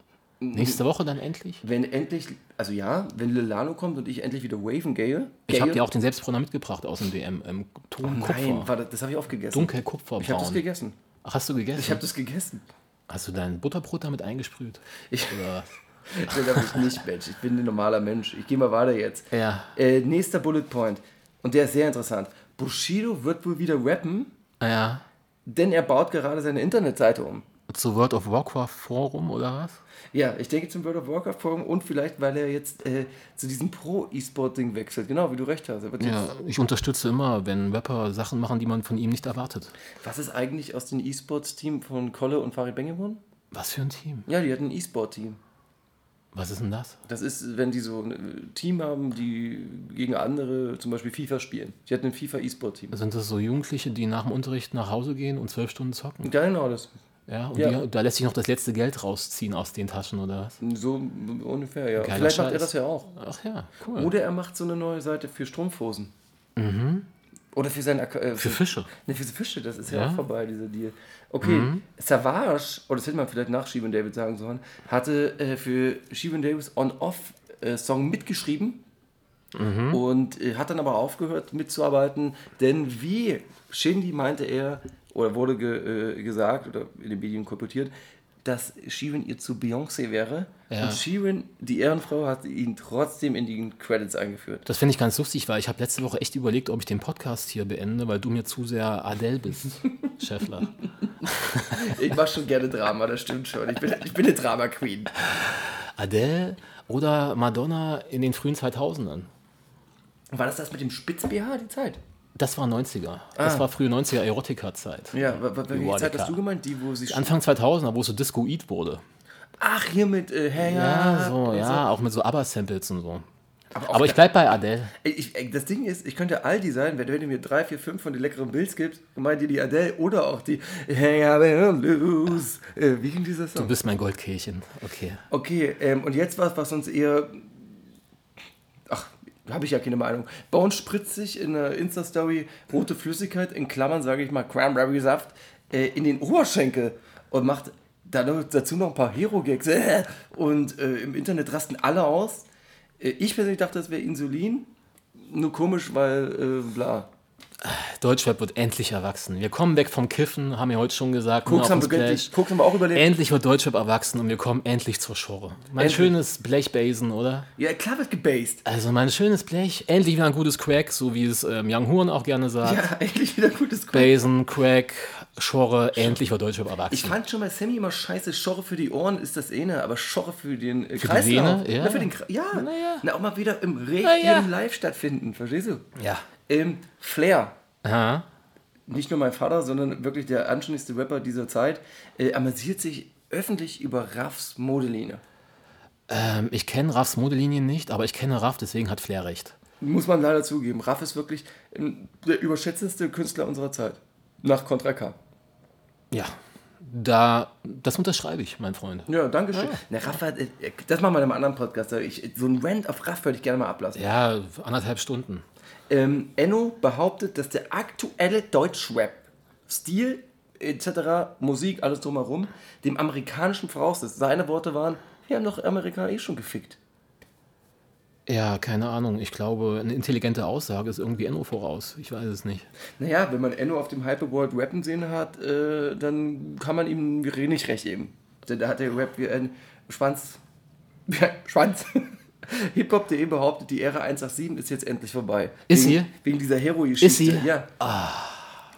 Nächste Woche dann endlich? Wenn endlich, also ja, wenn Lilano kommt und ich endlich wieder waven gehe. Ich habe dir auch den Selbstbräuner mitgebracht aus dem DM. Ähm, Ton Kupfer. Nein, warte, das habe ich aufgegessen. Dunkel Ich habe das Kupferbraun. gegessen. Ach, hast du gegessen? Ich habe das gegessen. Hast du dein Butterbrot damit eingesprüht? Ich, Oder? das habe ich nicht, Mensch. Ich bin ein normaler Mensch. Ich gehe mal weiter jetzt. Ja. Äh, nächster Bullet Point. Und der ist sehr interessant. Bushido wird wohl wieder rappen, Ja. denn er baut gerade seine Internetseite um. Zu World of Warcraft Forum oder was? Ja, ich denke zum World of Warcraft Forum und vielleicht, weil er jetzt äh, zu diesem Pro-E-Sport-Ding wechselt. Genau, wie du recht hast. Ja, ich unterstütze immer, wenn Rapper Sachen machen, die man von ihm nicht erwartet. was ist eigentlich aus dem E-Sports-Team von Kolle und Farid Beng geworden? Was für ein Team? Ja, die hatten ein E-Sport-Team. Was ist denn das? Das ist, wenn die so ein äh, Team haben, die gegen andere zum Beispiel FIFA spielen. Die hatten ein FIFA E-Sport-Team. Sind das so Jugendliche, die nach dem Unterricht nach Hause gehen und zwölf Stunden zocken? Genau, das Ja, und Ja. Die, da lässt sich noch das letzte Geld rausziehen aus den Taschen oder was? so ungefähr, ja. Geiler Vielleicht macht er Scheiß. das ja auch. Ach ja, cool. Oder er macht so eine neue Seite für Strumpfhosen. Oder für sein Ak- äh, Mhm. Für Fische. Ne, für Fische, das ist ja, Ja. Mhm. auch vorbei, dieser Deal. Okay, Savage, oder das hätte man vielleicht nach Sheevan David sagen sollen, hatte äh, für Sheevan Davis On-Off-Song mitgeschrieben Mhm. und äh, hat dann aber aufgehört mitzuarbeiten, denn wie Shindy meinte er, oder wurde ge, äh, gesagt, oder in den Medien kolportiert, dass Sheeran ihr zu Beyoncé wäre. Ja. Und Sheeran, die Ehrenfrau, hat ihn trotzdem in die Credits eingeführt. Das finde ich ganz lustig, weil ich habe letzte Woche echt überlegt, ob ich den Podcast hier beende, weil du mir zu sehr Adele bist, Scheffler. Ich mache schon gerne Drama, das stimmt schon. Ich bin, ich bin eine Drama-Queen. Adele oder Madonna in den frühen 2000ern. War das das mit dem Spitz-BH, die Zeit? Das war 90er. Das Ah. war frühe 90er Erotika-Zeit. Ja, welche. Zeit hast du gemeint? Die, wo sie... Anfang 2000er, wo es so Disco-Eat wurde. Ach, hier mit äh, Hey, Ja, so, ja, auch mit so ABBA-Samples und so. Aber, Aber ich bleib bei Adele. Ich, das Ding ist, ich könnte Aldi sein, wenn, wenn du mir drei, vier, fünf von den leckeren Bills gibst, meint ihr die Adele oder auch die Hang up and lose. Äh, wie ging dieser Du Song? bist mein Goldkehlchen. Okay. Okay, ähm, und jetzt was, was uns eher. Habe ich ja keine Meinung. Bones spritzt sich in der Insta-Story rote Flüssigkeit, in Klammern sage ich mal Cranberry-Saft, äh, in den Oberschenkel und macht dazu noch ein paar Hero-Gags. Äh, und äh, im Internet rasten alle aus. Äh, ich persönlich dachte, das wäre Insulin. Nur komisch, weil äh, bla. Deutschrap wird endlich erwachsen. Wir kommen weg vom Kiffen, haben wir heute schon gesagt. nur Koks haben, Splash. Koks haben wir auch überlebt. Endlich wird Deutschrap erwachsen und wir kommen endlich zur Schore. Mein Endlich. schönes Blechbasen, oder? Ja, klar wird gebased. Also mein schönes Blech, endlich wieder ein gutes Crack, so wie es ähm, Young Horn auch gerne sagt. Ja, endlich wieder gutes Koks. Basen, Crack, Schorre, endlich wird Deutschrap erwachsen. Ich fand schon bei Sammy immer scheiße, Schorre für die Ohren ist das eine, aber Schorre für den äh, Für die Kreislauf. Vene? Ja. Na, für den, ja. Naja. Na, auch mal wieder im richtigen Naja. Live stattfinden, verstehst du? ja. Ähm, Flair, Aha. nicht nur mein Vater, sondern wirklich der anständigste Rapper dieser Zeit, äh, amüsiert sich öffentlich über Raffs Modeline. Ähm, ich kenne Raffs Modelinien nicht, aber ich kenne Raff, deswegen hat Flair recht. Muss man leider zugeben. Raff ist wirklich ähm, der überschätzendste Künstler unserer Zeit. nach Contra K. Ja, da, das unterschreibe ich, mein Freund. Ja, danke schön. Na, Raff, hat, äh, das machen wir in einem anderen Podcast. Ich, so ein Rant auf Raff würde ich gerne mal ablassen. Ja, anderthalb Stunden. Ähm, Enno behauptet, dass der aktuelle Deutschrap, Stil etc., Musik, alles drumherum, dem amerikanischen voraus ist. Seine Worte waren, wir haben doch Amerikaner eh schon gefickt. Ja, keine Ahnung. Ich glaube, eine intelligente Aussage ist irgendwie Enno voraus. Ich weiß es nicht. Naja, wenn man Enno auf dem Hyperworld rappen sehen hat, äh, dann kann man ihm nicht recht geben. Denn da hat der Rap wie ein Schwanz. Schwanz. Hip-Hop.de behauptet, die Ära 187 ist jetzt endlich vorbei. Ist wegen, sie? Wegen dieser Hero-Geschichte. Ist sie? Ja.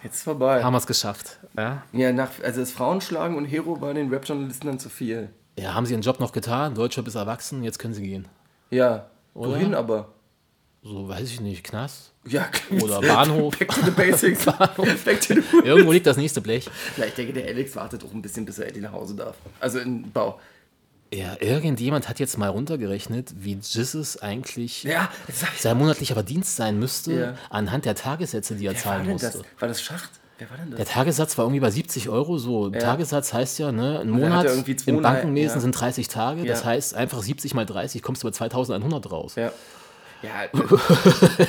Jetzt ist vorbei. Haben wir es geschafft. Ja? Ja, nach, also das Frauenschlagen und Hero war den Rap-Journalisten dann zu viel. ja, haben sie ihren Job noch getan? Deutschrap ist erwachsen, jetzt können sie gehen. Ja. Oder? Wohin aber? So, weiß ich nicht, Knast? Ja, Oder Bahnhof. Back to the basics. Back to the Irgendwo liegt das nächste Blech. Ich denke, der Alex wartet auch ein bisschen, bis er endlich nach Hause darf. Also in Bau. Ja, irgendjemand hat jetzt mal runtergerechnet, wie Jesus eigentlich Ja, sein monatlicher Verdienst sein müsste, Ja. anhand der Tagessätze, die er Wer war zahlen denn musste. das? War das Schacht? Wer war denn das? Der Tagessatz war irgendwie bei 70 Euro. So, Tagessatz heißt ja, ne, ein Monat im 200, Bankenwesen ja. sind 30 Tage. Das Ja. heißt, einfach 70 mal 30 kommst du bei 2100 raus. Ja. Ja,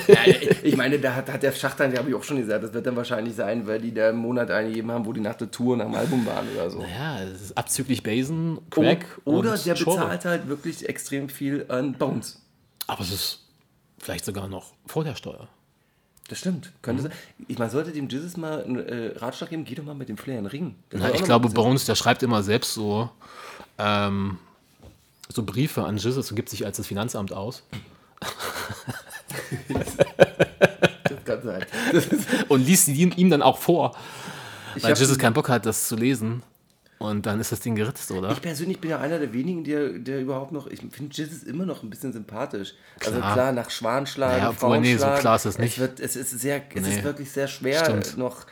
ja, ich meine, da hat, hat der Schacht dann, habe ich auch schon gesagt, das wird dann wahrscheinlich sein, weil die da einen Monat eingegeben haben, wo die nach der Tour nach dem Album waren oder so. Ja, es ist abzüglich Basen, Crack oder und der Schorre. bezahlt halt wirklich extrem viel an Bones. Aber es ist vielleicht sogar noch vor der Steuer. Das stimmt. Könnte sein. Ich man sollte dem Jesus mal einen äh, Ratschlag geben, geh doch mal mit dem Flair in den Ring. Na, ich glaube, Bones, der schreibt immer selbst so, ähm, so Briefe an Jesus und gibt sich als das Finanzamt aus. Das kann sein. Und liest sie ihm, dann auch vor. ich Weil Jesus keinen Bock hat, das zu lesen. und dann ist das Ding geritzt, oder? Ich persönlich bin ja einer der wenigen, der, der überhaupt noch. Ich finde ist immer noch ein bisschen sympathisch. Also Klar. klar, nach Schwanschlagen, Naja, obwohl, nee, so klar ist es nicht. Es, wird, es, ist sehr, es Nee. ist wirklich sehr schwer, Stimmt. noch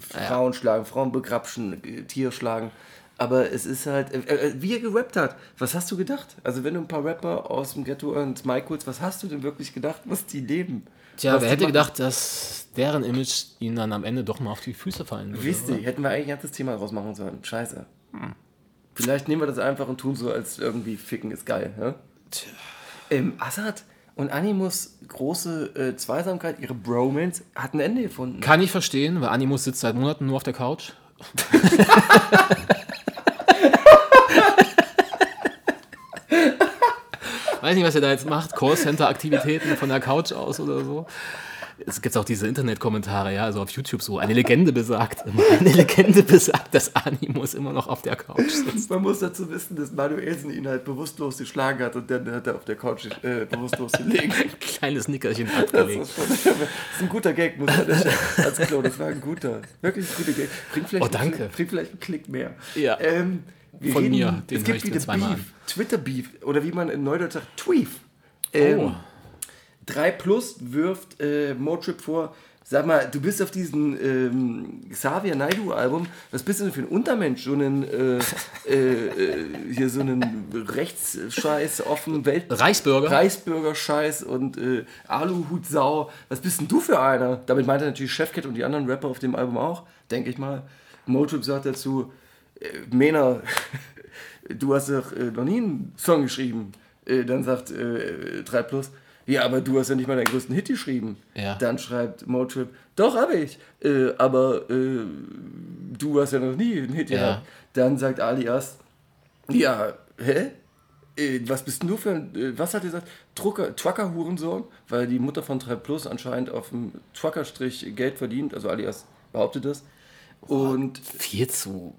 Frauen schlagen, Frauen begrapschen, Tier schlagen. Aber es ist halt, äh, äh, wie er gerappt hat, was hast du gedacht? Also wenn du ein paar Rapper aus dem Ghetto und holst, was hast du denn wirklich gedacht, was die leben? Tja, was wer hätte machen? gedacht, dass deren Image ihnen dann am Ende doch mal auf die Füße fallen würde. Wisst ihr, hätten wir eigentlich ein ganzes Thema daraus machen sollen. Scheiße. Vielleicht nehmen wir das einfach und tun so, als irgendwie ficken ist geil. Ne? Ähm, Assad und Animus große äh, Zweisamkeit, ihre Bromance, hat ein Ende gefunden. Kann ich verstehen, weil Animus sitzt seit Monaten nur auf der Couch. Weiß nicht, was ihr da jetzt macht. Callcenter-Aktivitäten von der Couch aus oder so. Es gibt auch diese Internetkommentare, ja, also auf YouTube so. Eine Legende besagt, eine Legende besagt, dass Animus immer noch auf der Couch sitzt. Man muss dazu wissen, dass Manuelsen ihn halt bewusstlos geschlagen hat und dann hat er auf der Couch äh, bewusstlos gelegt. Kleines Nickerchen Das abgelegt. ist, schon, das ist ein guter Gag, muss man das als Klo. Das war ein guter, wirklich ein guter Gag. Bringt vielleicht, Oh, danke. Einen, bringt vielleicht einen Klick mehr. Ja. Ähm, wir Von mir, den es gibt wieder Beef, Twitter-Beef oder wie man in Neudeutsch sagt, Tweef. Ähm, Oh. 3 Plus wirft äh, Motrip vor, sag mal, du bist auf diesem ähm, Xavier Naidu-Album, was bist du denn für ein Untermensch? So einen, äh, äh, äh, hier so einen Rechtsscheiß, offen Welt... Reichsbürger? Reichsbürger-Scheiß und äh, Aluhutsau. Was bist denn du für einer? Damit meint er natürlich Chefcat und die anderen Rapper auf dem Album auch, denke ich mal. Motrip sagt dazu, Mena, du hast doch äh, noch nie einen Song geschrieben. Äh, dann sagt äh, 3 Plus, ja, aber du hast ja nicht mal deinen größten Hit geschrieben. Ja. Dann schreibt Motrip, doch, habe ich. Äh, aber äh, du hast ja noch nie einen Hit Ja. gehabt. Dann sagt Alias, ja, hä? Äh, was bist denn du für ein, äh, was hat er gesagt? Trucker, Trucker-Hurensohn, weil die Mutter von 3 Plus anscheinend auf dem Truckerstrich Geld verdient, also alias behauptet das. Und viel zu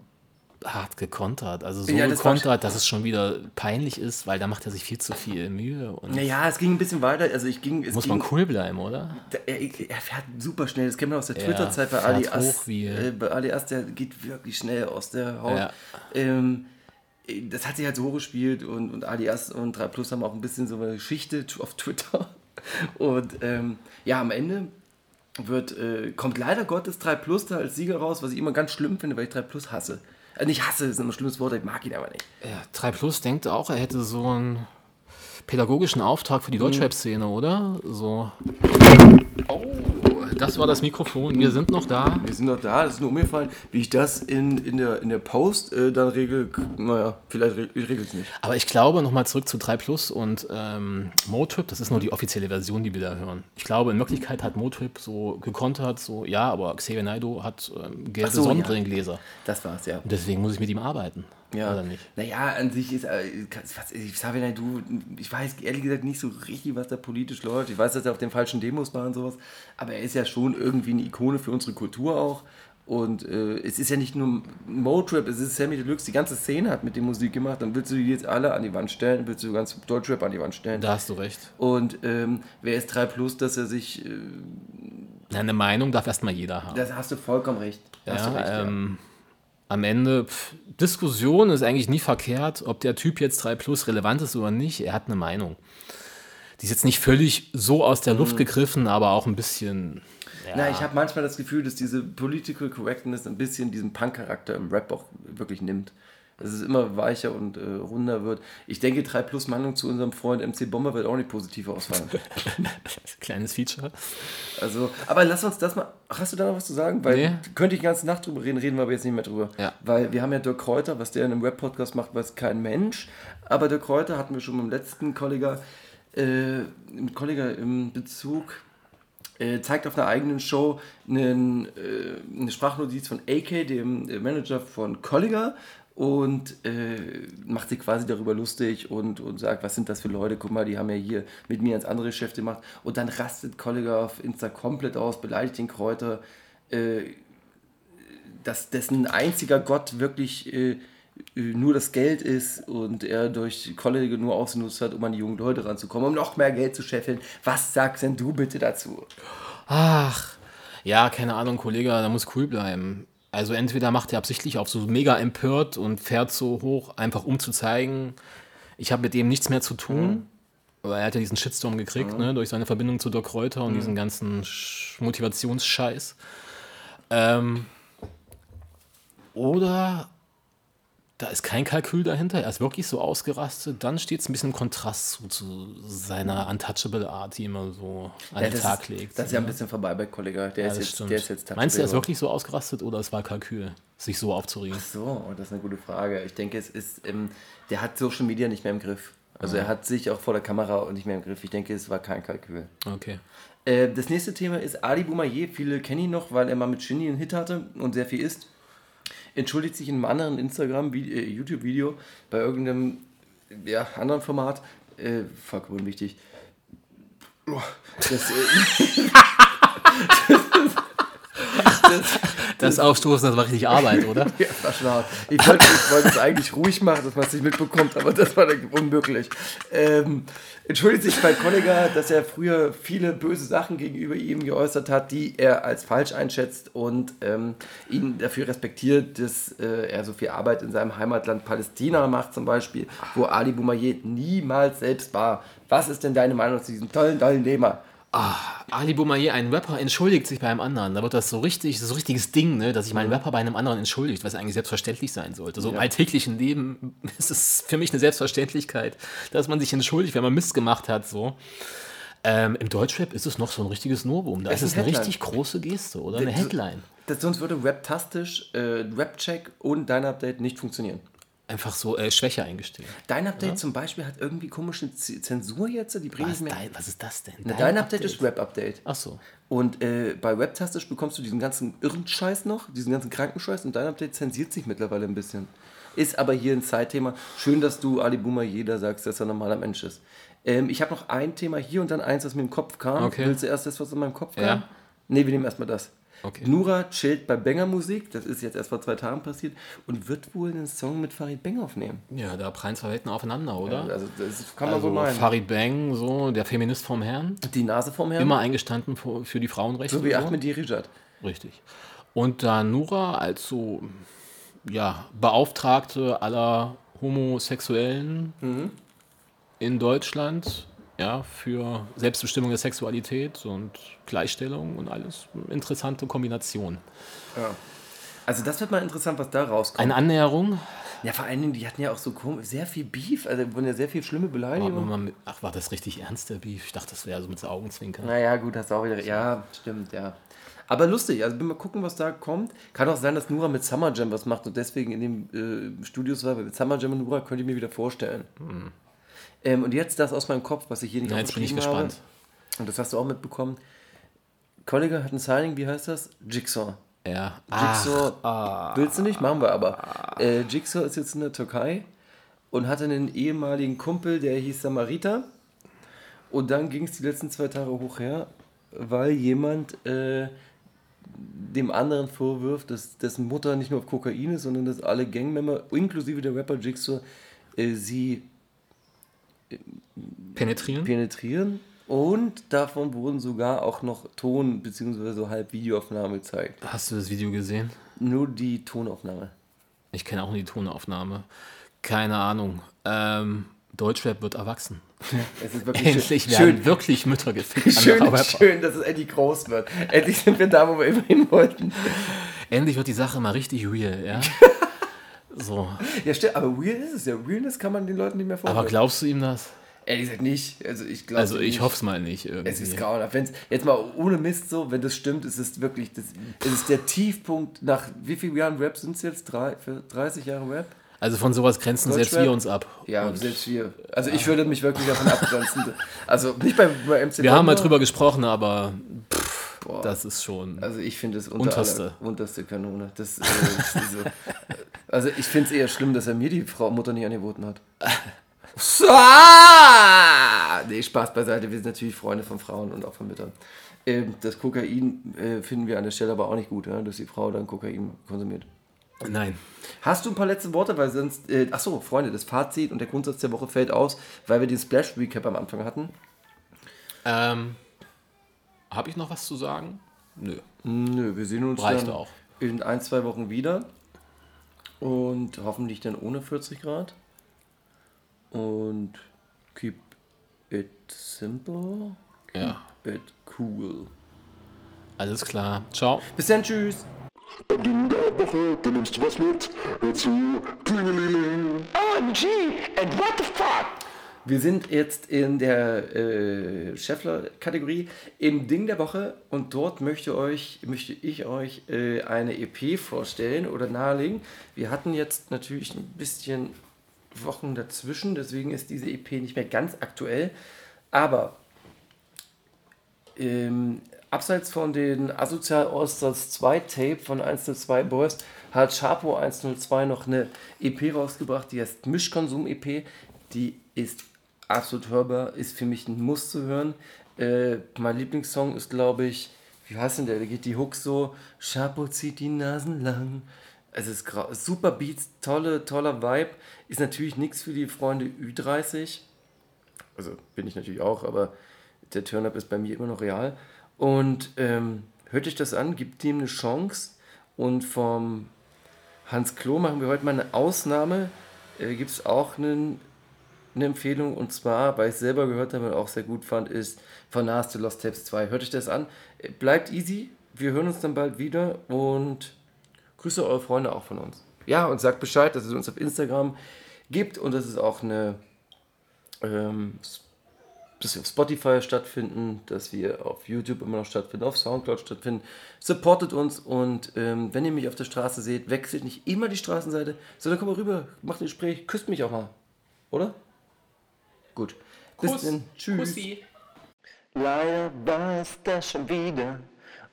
hart gekontert. Also so Ja, das gekontert, dass es schon wieder peinlich ist, weil da macht er sich viel zu viel Mühe. Und naja, es ging ein bisschen weiter. Also ich ging, muss ging, man cool bleiben, oder? Er, er fährt super schnell, das kennen wir aus der Twitter-Zeit bei Ali wie- Äh, bei Ali Ast, der geht wirklich schnell aus der Haut. Ja. Ähm, das hat sich halt so hochgespielt und, und Ali Ast und 3 Plus haben auch ein bisschen so eine Geschichte auf Twitter. Und ähm, ja, am Ende wird, äh, kommt leider Gottes 3 Plus da als Sieger raus, was ich immer ganz schlimm finde, weil ich 3 Plus hasse. Also nicht hasse, ist immer ein schlimmes Wort, ich mag ihn aber nicht. Ja, 3 Plus denkt auch, er hätte so einen pädagogischen Auftrag für die Deutschrap-Szene, oder? So. Oh, das war das Mikrofon. Wir sind noch da. Wir sind noch da, das ist nur umgefallen. Wie ich das in, in, der, in der Post äh, dann regel, naja, vielleicht re ich regel es nicht. Aber ich glaube, nochmal zurück zu 3 Plus und ähm, Motrip, das ist nur die offizielle Version, die wir da hören. Ich glaube, in Wirklichkeit hat Motrip so gekontert, so, ja, aber Xavier Naidoo hat ähm, gelbe so, ja. Sonnenbrillengläser. Das war's, ja. Und deswegen muss ich mit ihm arbeiten. Ja. Oder nicht? Naja, an sich ist, ich sage, du, ich weiß ehrlich gesagt nicht so richtig, was da politisch läuft. Ich weiß, dass er auf den falschen Demos war und sowas, aber er ist ja schon irgendwie eine Ikone für unsere Kultur auch. Und äh, es ist ja nicht nur Motrap, es ist Sammy Deluxe, die ganze Szene hat mit dem Musik gemacht. Dann willst du die jetzt alle an die Wand stellen, willst du ganz Deutschrap an die Wand stellen. Da hast du recht. Und ähm, wer ist 3 Plus, dass er sich, äh, Eine Meinung darf erstmal jeder haben. das hast du vollkommen recht. Hast Ja, du recht, ähm, am Ende, pff, Diskussion ist eigentlich nie verkehrt, ob der Typ jetzt 3 Plus relevant ist oder nicht. Er hat eine Meinung. Die ist jetzt nicht völlig so aus der Mhm. Luft gegriffen, aber auch ein bisschen. Ja, Na, ich habe manchmal das Gefühl, dass diese Political Correctness ein bisschen diesen Punk-Charakter im Rap auch wirklich nimmt. Dass es immer weicher und äh, runder wird. Ich denke, 3 Plus Meinung zu unserem Freund MC Bomber wird auch nicht positiv ausfallen. kleines Feature. Also, aber lass uns das mal. Ach, hast du da noch was zu sagen? Weil Nee. könnte ich die ganze Nacht drüber reden, reden wir aber jetzt nicht mehr drüber. Ja. Weil wir haben ja Dirk Kräuter, was der in einem Rap-Podcast macht, weiß kein Mensch. Aber Dirk Kräuter hatten wir schon beim letzten Kollega, äh, mit Kollega im Bezug, äh, zeigt auf einer eigenen Show einen, äh, eine Sprachnotiz von AK, dem äh, Manager von Kollega. Und äh, macht sich quasi darüber lustig und, und sagt, was sind das für Leute? Guck mal, die haben ja hier mit mir ins andere Geschäft gemacht. Und dann rastet Kollega auf Insta komplett aus, beleidigt den Kräuter, äh, dass dessen einziger Gott wirklich äh, äh, nur das Geld ist und er durch Kollege nur ausgenutzt hat, um an die jungen Leute ranzukommen, um noch mehr Geld zu scheffeln. Was sagst denn du bitte dazu? Ach, ja, keine Ahnung, Kollege, da muss cool bleiben. Also entweder macht er absichtlich auf so mega empört und fährt so hoch, einfach um zu zeigen, ich habe mit dem nichts mehr zu tun. Aber er hat ja diesen Shitstorm gekriegt, ne, durch seine Verbindung zu Doc Reuter und diesen ganzen Sch Motivationsscheiß. Ähm, oder da ist kein Kalkül dahinter, er ist wirklich so ausgerastet, dann steht es ein bisschen im Kontrast zu, zu seiner untouchable Art, die immer so an Ja, den Tag ist, legt. Das ist ja ein bisschen vorbei bei Kollega. Der, Ja, ist, jetzt, der ist jetzt Meinst du, er ist wirklich so ausgerastet oder es war Kalkül, sich so aufzuregen? So, das ist eine gute Frage. Ich denke, es ist, ähm, der hat Social Media nicht mehr im Griff. Also er hat sich auch vor der Kamera nicht mehr im Griff. Ich denke, es war kein Kalkül. Okay. Äh, das nächste Thema ist Ali Boumaier. Viele kennen ihn noch, weil er mal mit Shindy einen Hit hatte und sehr viel isst. Entschuldigt sich in einem anderen Instagram, äh, YouTube-Video bei irgendeinem ja, anderen Format. Äh, fuck, unwichtig. Das, äh, Das Aufstoßen, das war richtig Arbeit, oder? Ja, das war schon. Ich wollte, ich wollte es eigentlich ruhig machen, dass man es nicht mitbekommt, aber das war dann unmöglich. Ähm, entschuldigt sich bei Kollega, dass er früher viele böse Sachen gegenüber ihm geäußert hat, die er als falsch einschätzt und ähm, ihn dafür respektiert, dass äh, er so viel Arbeit in seinem Heimatland Palästina macht zum Beispiel, wo Ali Boumaier niemals selbst war. Was ist denn deine Meinung zu diesem tollen, tollen Thema? Ali Boumaier, ein Rapper, entschuldigt sich bei einem anderen. Da wird das so richtig, so richtiges Ding, ne, dass sich Mhm. mein Rapper bei einem anderen entschuldigt, was eigentlich selbstverständlich sein sollte. So im alltäglichen Leben ist es für mich eine Selbstverständlichkeit, dass man sich entschuldigt, wenn man Mist gemacht hat. So. Ähm, Im Deutschrap ist es noch so ein richtiges Novum. Da Es ist es eine Headline. richtig große Geste oder eine Headline. Das, sonst würde Raptastisch, äh, Rapcheck und Dein Update nicht funktionieren. Einfach so äh, Schwäche eingestehen. Dein Update zum Beispiel hat irgendwie komische Zensur jetzt, die bringen Was, mehr. dein, was ist das denn? Na, Dein, Update, ist Rap-Update. Ach so. Und äh, bei Webtastisch bekommst du diesen ganzen irren Scheiß noch, diesen ganzen Krankenscheiß und dein Update zensiert sich mittlerweile ein bisschen. Ist aber hier ein Zeitthema. Schön, dass du Ali Boomer jeder sagst, dass er ein normaler Mensch ist. Ähm, ich habe noch ein Thema hier und dann eins, was mir im Kopf kam. Okay. Willst du erst das, was in meinem Kopf kam? Ja. Nee, wir nehmen erstmal das. Okay. Nura chillt bei Banger Musik, das ist jetzt erst vor zwei Tagen passiert, und wird wohl einen Song mit Farid Bang aufnehmen. Ja, da prallen zwei Welten aufeinander, oder? Also das kann man Also so meinen. Farid Bang, so der Feminist vom Herrn, Die Nase vom Herrn. immer eingestanden für, für die Frauenrechte. so wie so. Ahmed Dirijat. Richtig. Und da Nura als so ja, Beauftragte aller Homosexuellen in Deutschland ja, für Selbstbestimmung der Sexualität und Gleichstellung und alles. Interessante Kombination. Also das wird mal interessant, was da rauskommt. Eine Annäherung. Ja, vor allen Dingen, die hatten ja auch so kom- sehr viel Beef, also wurden ja sehr viel schlimme Beleidigungen. ach, war das richtig ernst, der Beef? Ich dachte, das wäre so mit Augenzwinkern. Naja, gut, hast du auch wieder. Ja, stimmt, ja. Aber lustig, also bin mal gucken, was da kommt. Kann auch sein, dass Nura mit Summer Jam was macht und deswegen in den äh, Studios war, weil mit Summer Jam und Nura könnte ich mir wieder vorstellen. Ähm, und jetzt das aus meinem Kopf, was ich hier nicht Na, jetzt bin ich gespannt. Habe. Und das hast du auch mitbekommen. Kollega hat ein Signing, wie heißt das? Jigsaw. Ja. Jigsaw ah. willst du nicht? Machen wir aber. Äh, Jigsaw ist jetzt in der Türkei und hatte einen ehemaligen Kumpel, der hieß Samarita. Und dann ging es die letzten zwei Tage hoch her, weil jemand äh, dem anderen vorwirft, dass dessen Mutter nicht nur auf Kokain ist, sondern dass alle Gangmember, inklusive der Rapper Jigsaw, äh, sie Penetrieren? penetrieren. Und davon wurden sogar auch noch Ton- bzw. so halb Videoaufnahmen gezeigt. Hast du das Video gesehen? Nur die Tonaufnahme. Ich kenne auch nur die Tonaufnahme. Keine Ahnung. Ähm, Deutschrap wird erwachsen. Es ist wirklich Endlich schön, werden wirklich Mütter gefickt. schön, schön, dass es endlich groß wird. Endlich sind wir da, wo wir immer hin wollten. Endlich wird die Sache mal richtig real, ja? So. Ja, stimmt, aber real ist es ja. Realness kann man den Leuten nicht mehr vorstellen. Aber glaubst du ihm das? Ehrlich gesagt nicht. Also ich glaube Also ich hoffe es mal nicht Es ist irgendwie. grauenhaft. Wenn's, jetzt mal ohne Mist so, wenn das stimmt, ist es wirklich, das, es ist der Tiefpunkt nach, wie vielen Jahren Rap sind es jetzt? Drei, für 30 Jahre Rap? Also von sowas grenzen selbst Deutschrap? wir uns ab. Ja, Und selbst wir. Also ich würde mich wirklich davon abgrenzen. Also nicht bei, bei MC wir haben mal drüber gesprochen, aber Boah. das ist schon. Also ich finde es unter Unterste. unterste Kanone. Das, äh, so. Also ich finde es eher schlimm, dass er mir die Frau Mutter nicht angeboten hat. So, nee, Spaß beiseite. Wir sind natürlich Freunde von Frauen und auch von Müttern. Ähm, das Kokain äh, finden wir an der Stelle aber auch nicht gut, ja, dass die Frau dann Kokain konsumiert. Nein. Hast du ein paar letzte Worte, weil sonst. Äh, achso, Freunde, das Fazit und der Grundsatz der Woche fällt aus, weil wir den Splash Recap am Anfang hatten. Ähm, Habe ich noch was zu sagen? Nö. Nö, wir sehen uns Reicht dann, auch. in ein, zwei Wochen wieder. Und hoffentlich dann ohne 40 Grad. Und keep it simple, Ja, it cool. alles klar. Ciao. Bis dann, tschüss. Ding der Woche, da nimmst du was mit. Zu, Klingelingeling. OMG, and what the fuck? Wir sind jetzt in der äh, Scheffler-Kategorie im Ding der Woche und dort möchte, euch, möchte ich euch äh, eine EP vorstellen oder nahelegen. Wir hatten jetzt natürlich ein bisschen Wochen dazwischen, deswegen ist diese EP nicht mehr ganz aktuell, aber ähm, abseits von den Asozial Allstars 2 Tape von 102 Boys hat Chapo 102 noch eine EP rausgebracht, die heißt Mischkonsum EP. Die ist absolut hörbar, ist für mich ein Muss zu hören. Äh, mein Lieblingssong ist, glaube ich, wie heißt denn der? Da geht die Hook so: Chapo zieht die Nasen lang. Es ist super Beats, tolle, toller Vibe. Ist natürlich nichts für die Freunde Ü30 also bin ich natürlich auch, aber der Turn-Up ist bei mir immer noch real. Und ähm, hört euch das an, gibt ihm eine Chance. Und vom Hans Klo machen wir heute mal eine Ausnahme. Äh, gibt es auch einen, eine Empfehlung und zwar, weil ich es selber gehört habe und auch sehr gut fand, ist von Nas to Lost Tapes 2. Hört euch das an. Äh, Bleibt easy, wir hören uns dann bald wieder und grüße eure Freunde auch von uns. Ja, und sagt Bescheid, dass es uns auf Instagram gibt und dass es auch eine ähm, dass wir auf Spotify stattfinden, dass wir auf YouTube immer noch stattfinden, auf Soundcloud stattfinden. Supportet uns und ähm, wenn ihr mich auf der Straße seht, wechselt nicht immer die Straßenseite, sondern kommt mal rüber, macht ein Gespräch, küsst mich auch mal. Oder? Gut. Bis dann. Tschüss. Leider war es das schon wieder.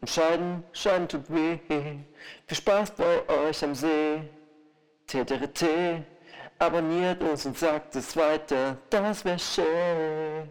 Und Scheiden, Scheiden tut weh. Viel Spaß bei euch am See. TTRT. Abonniert uns und sagt es weiter. Das wär schön.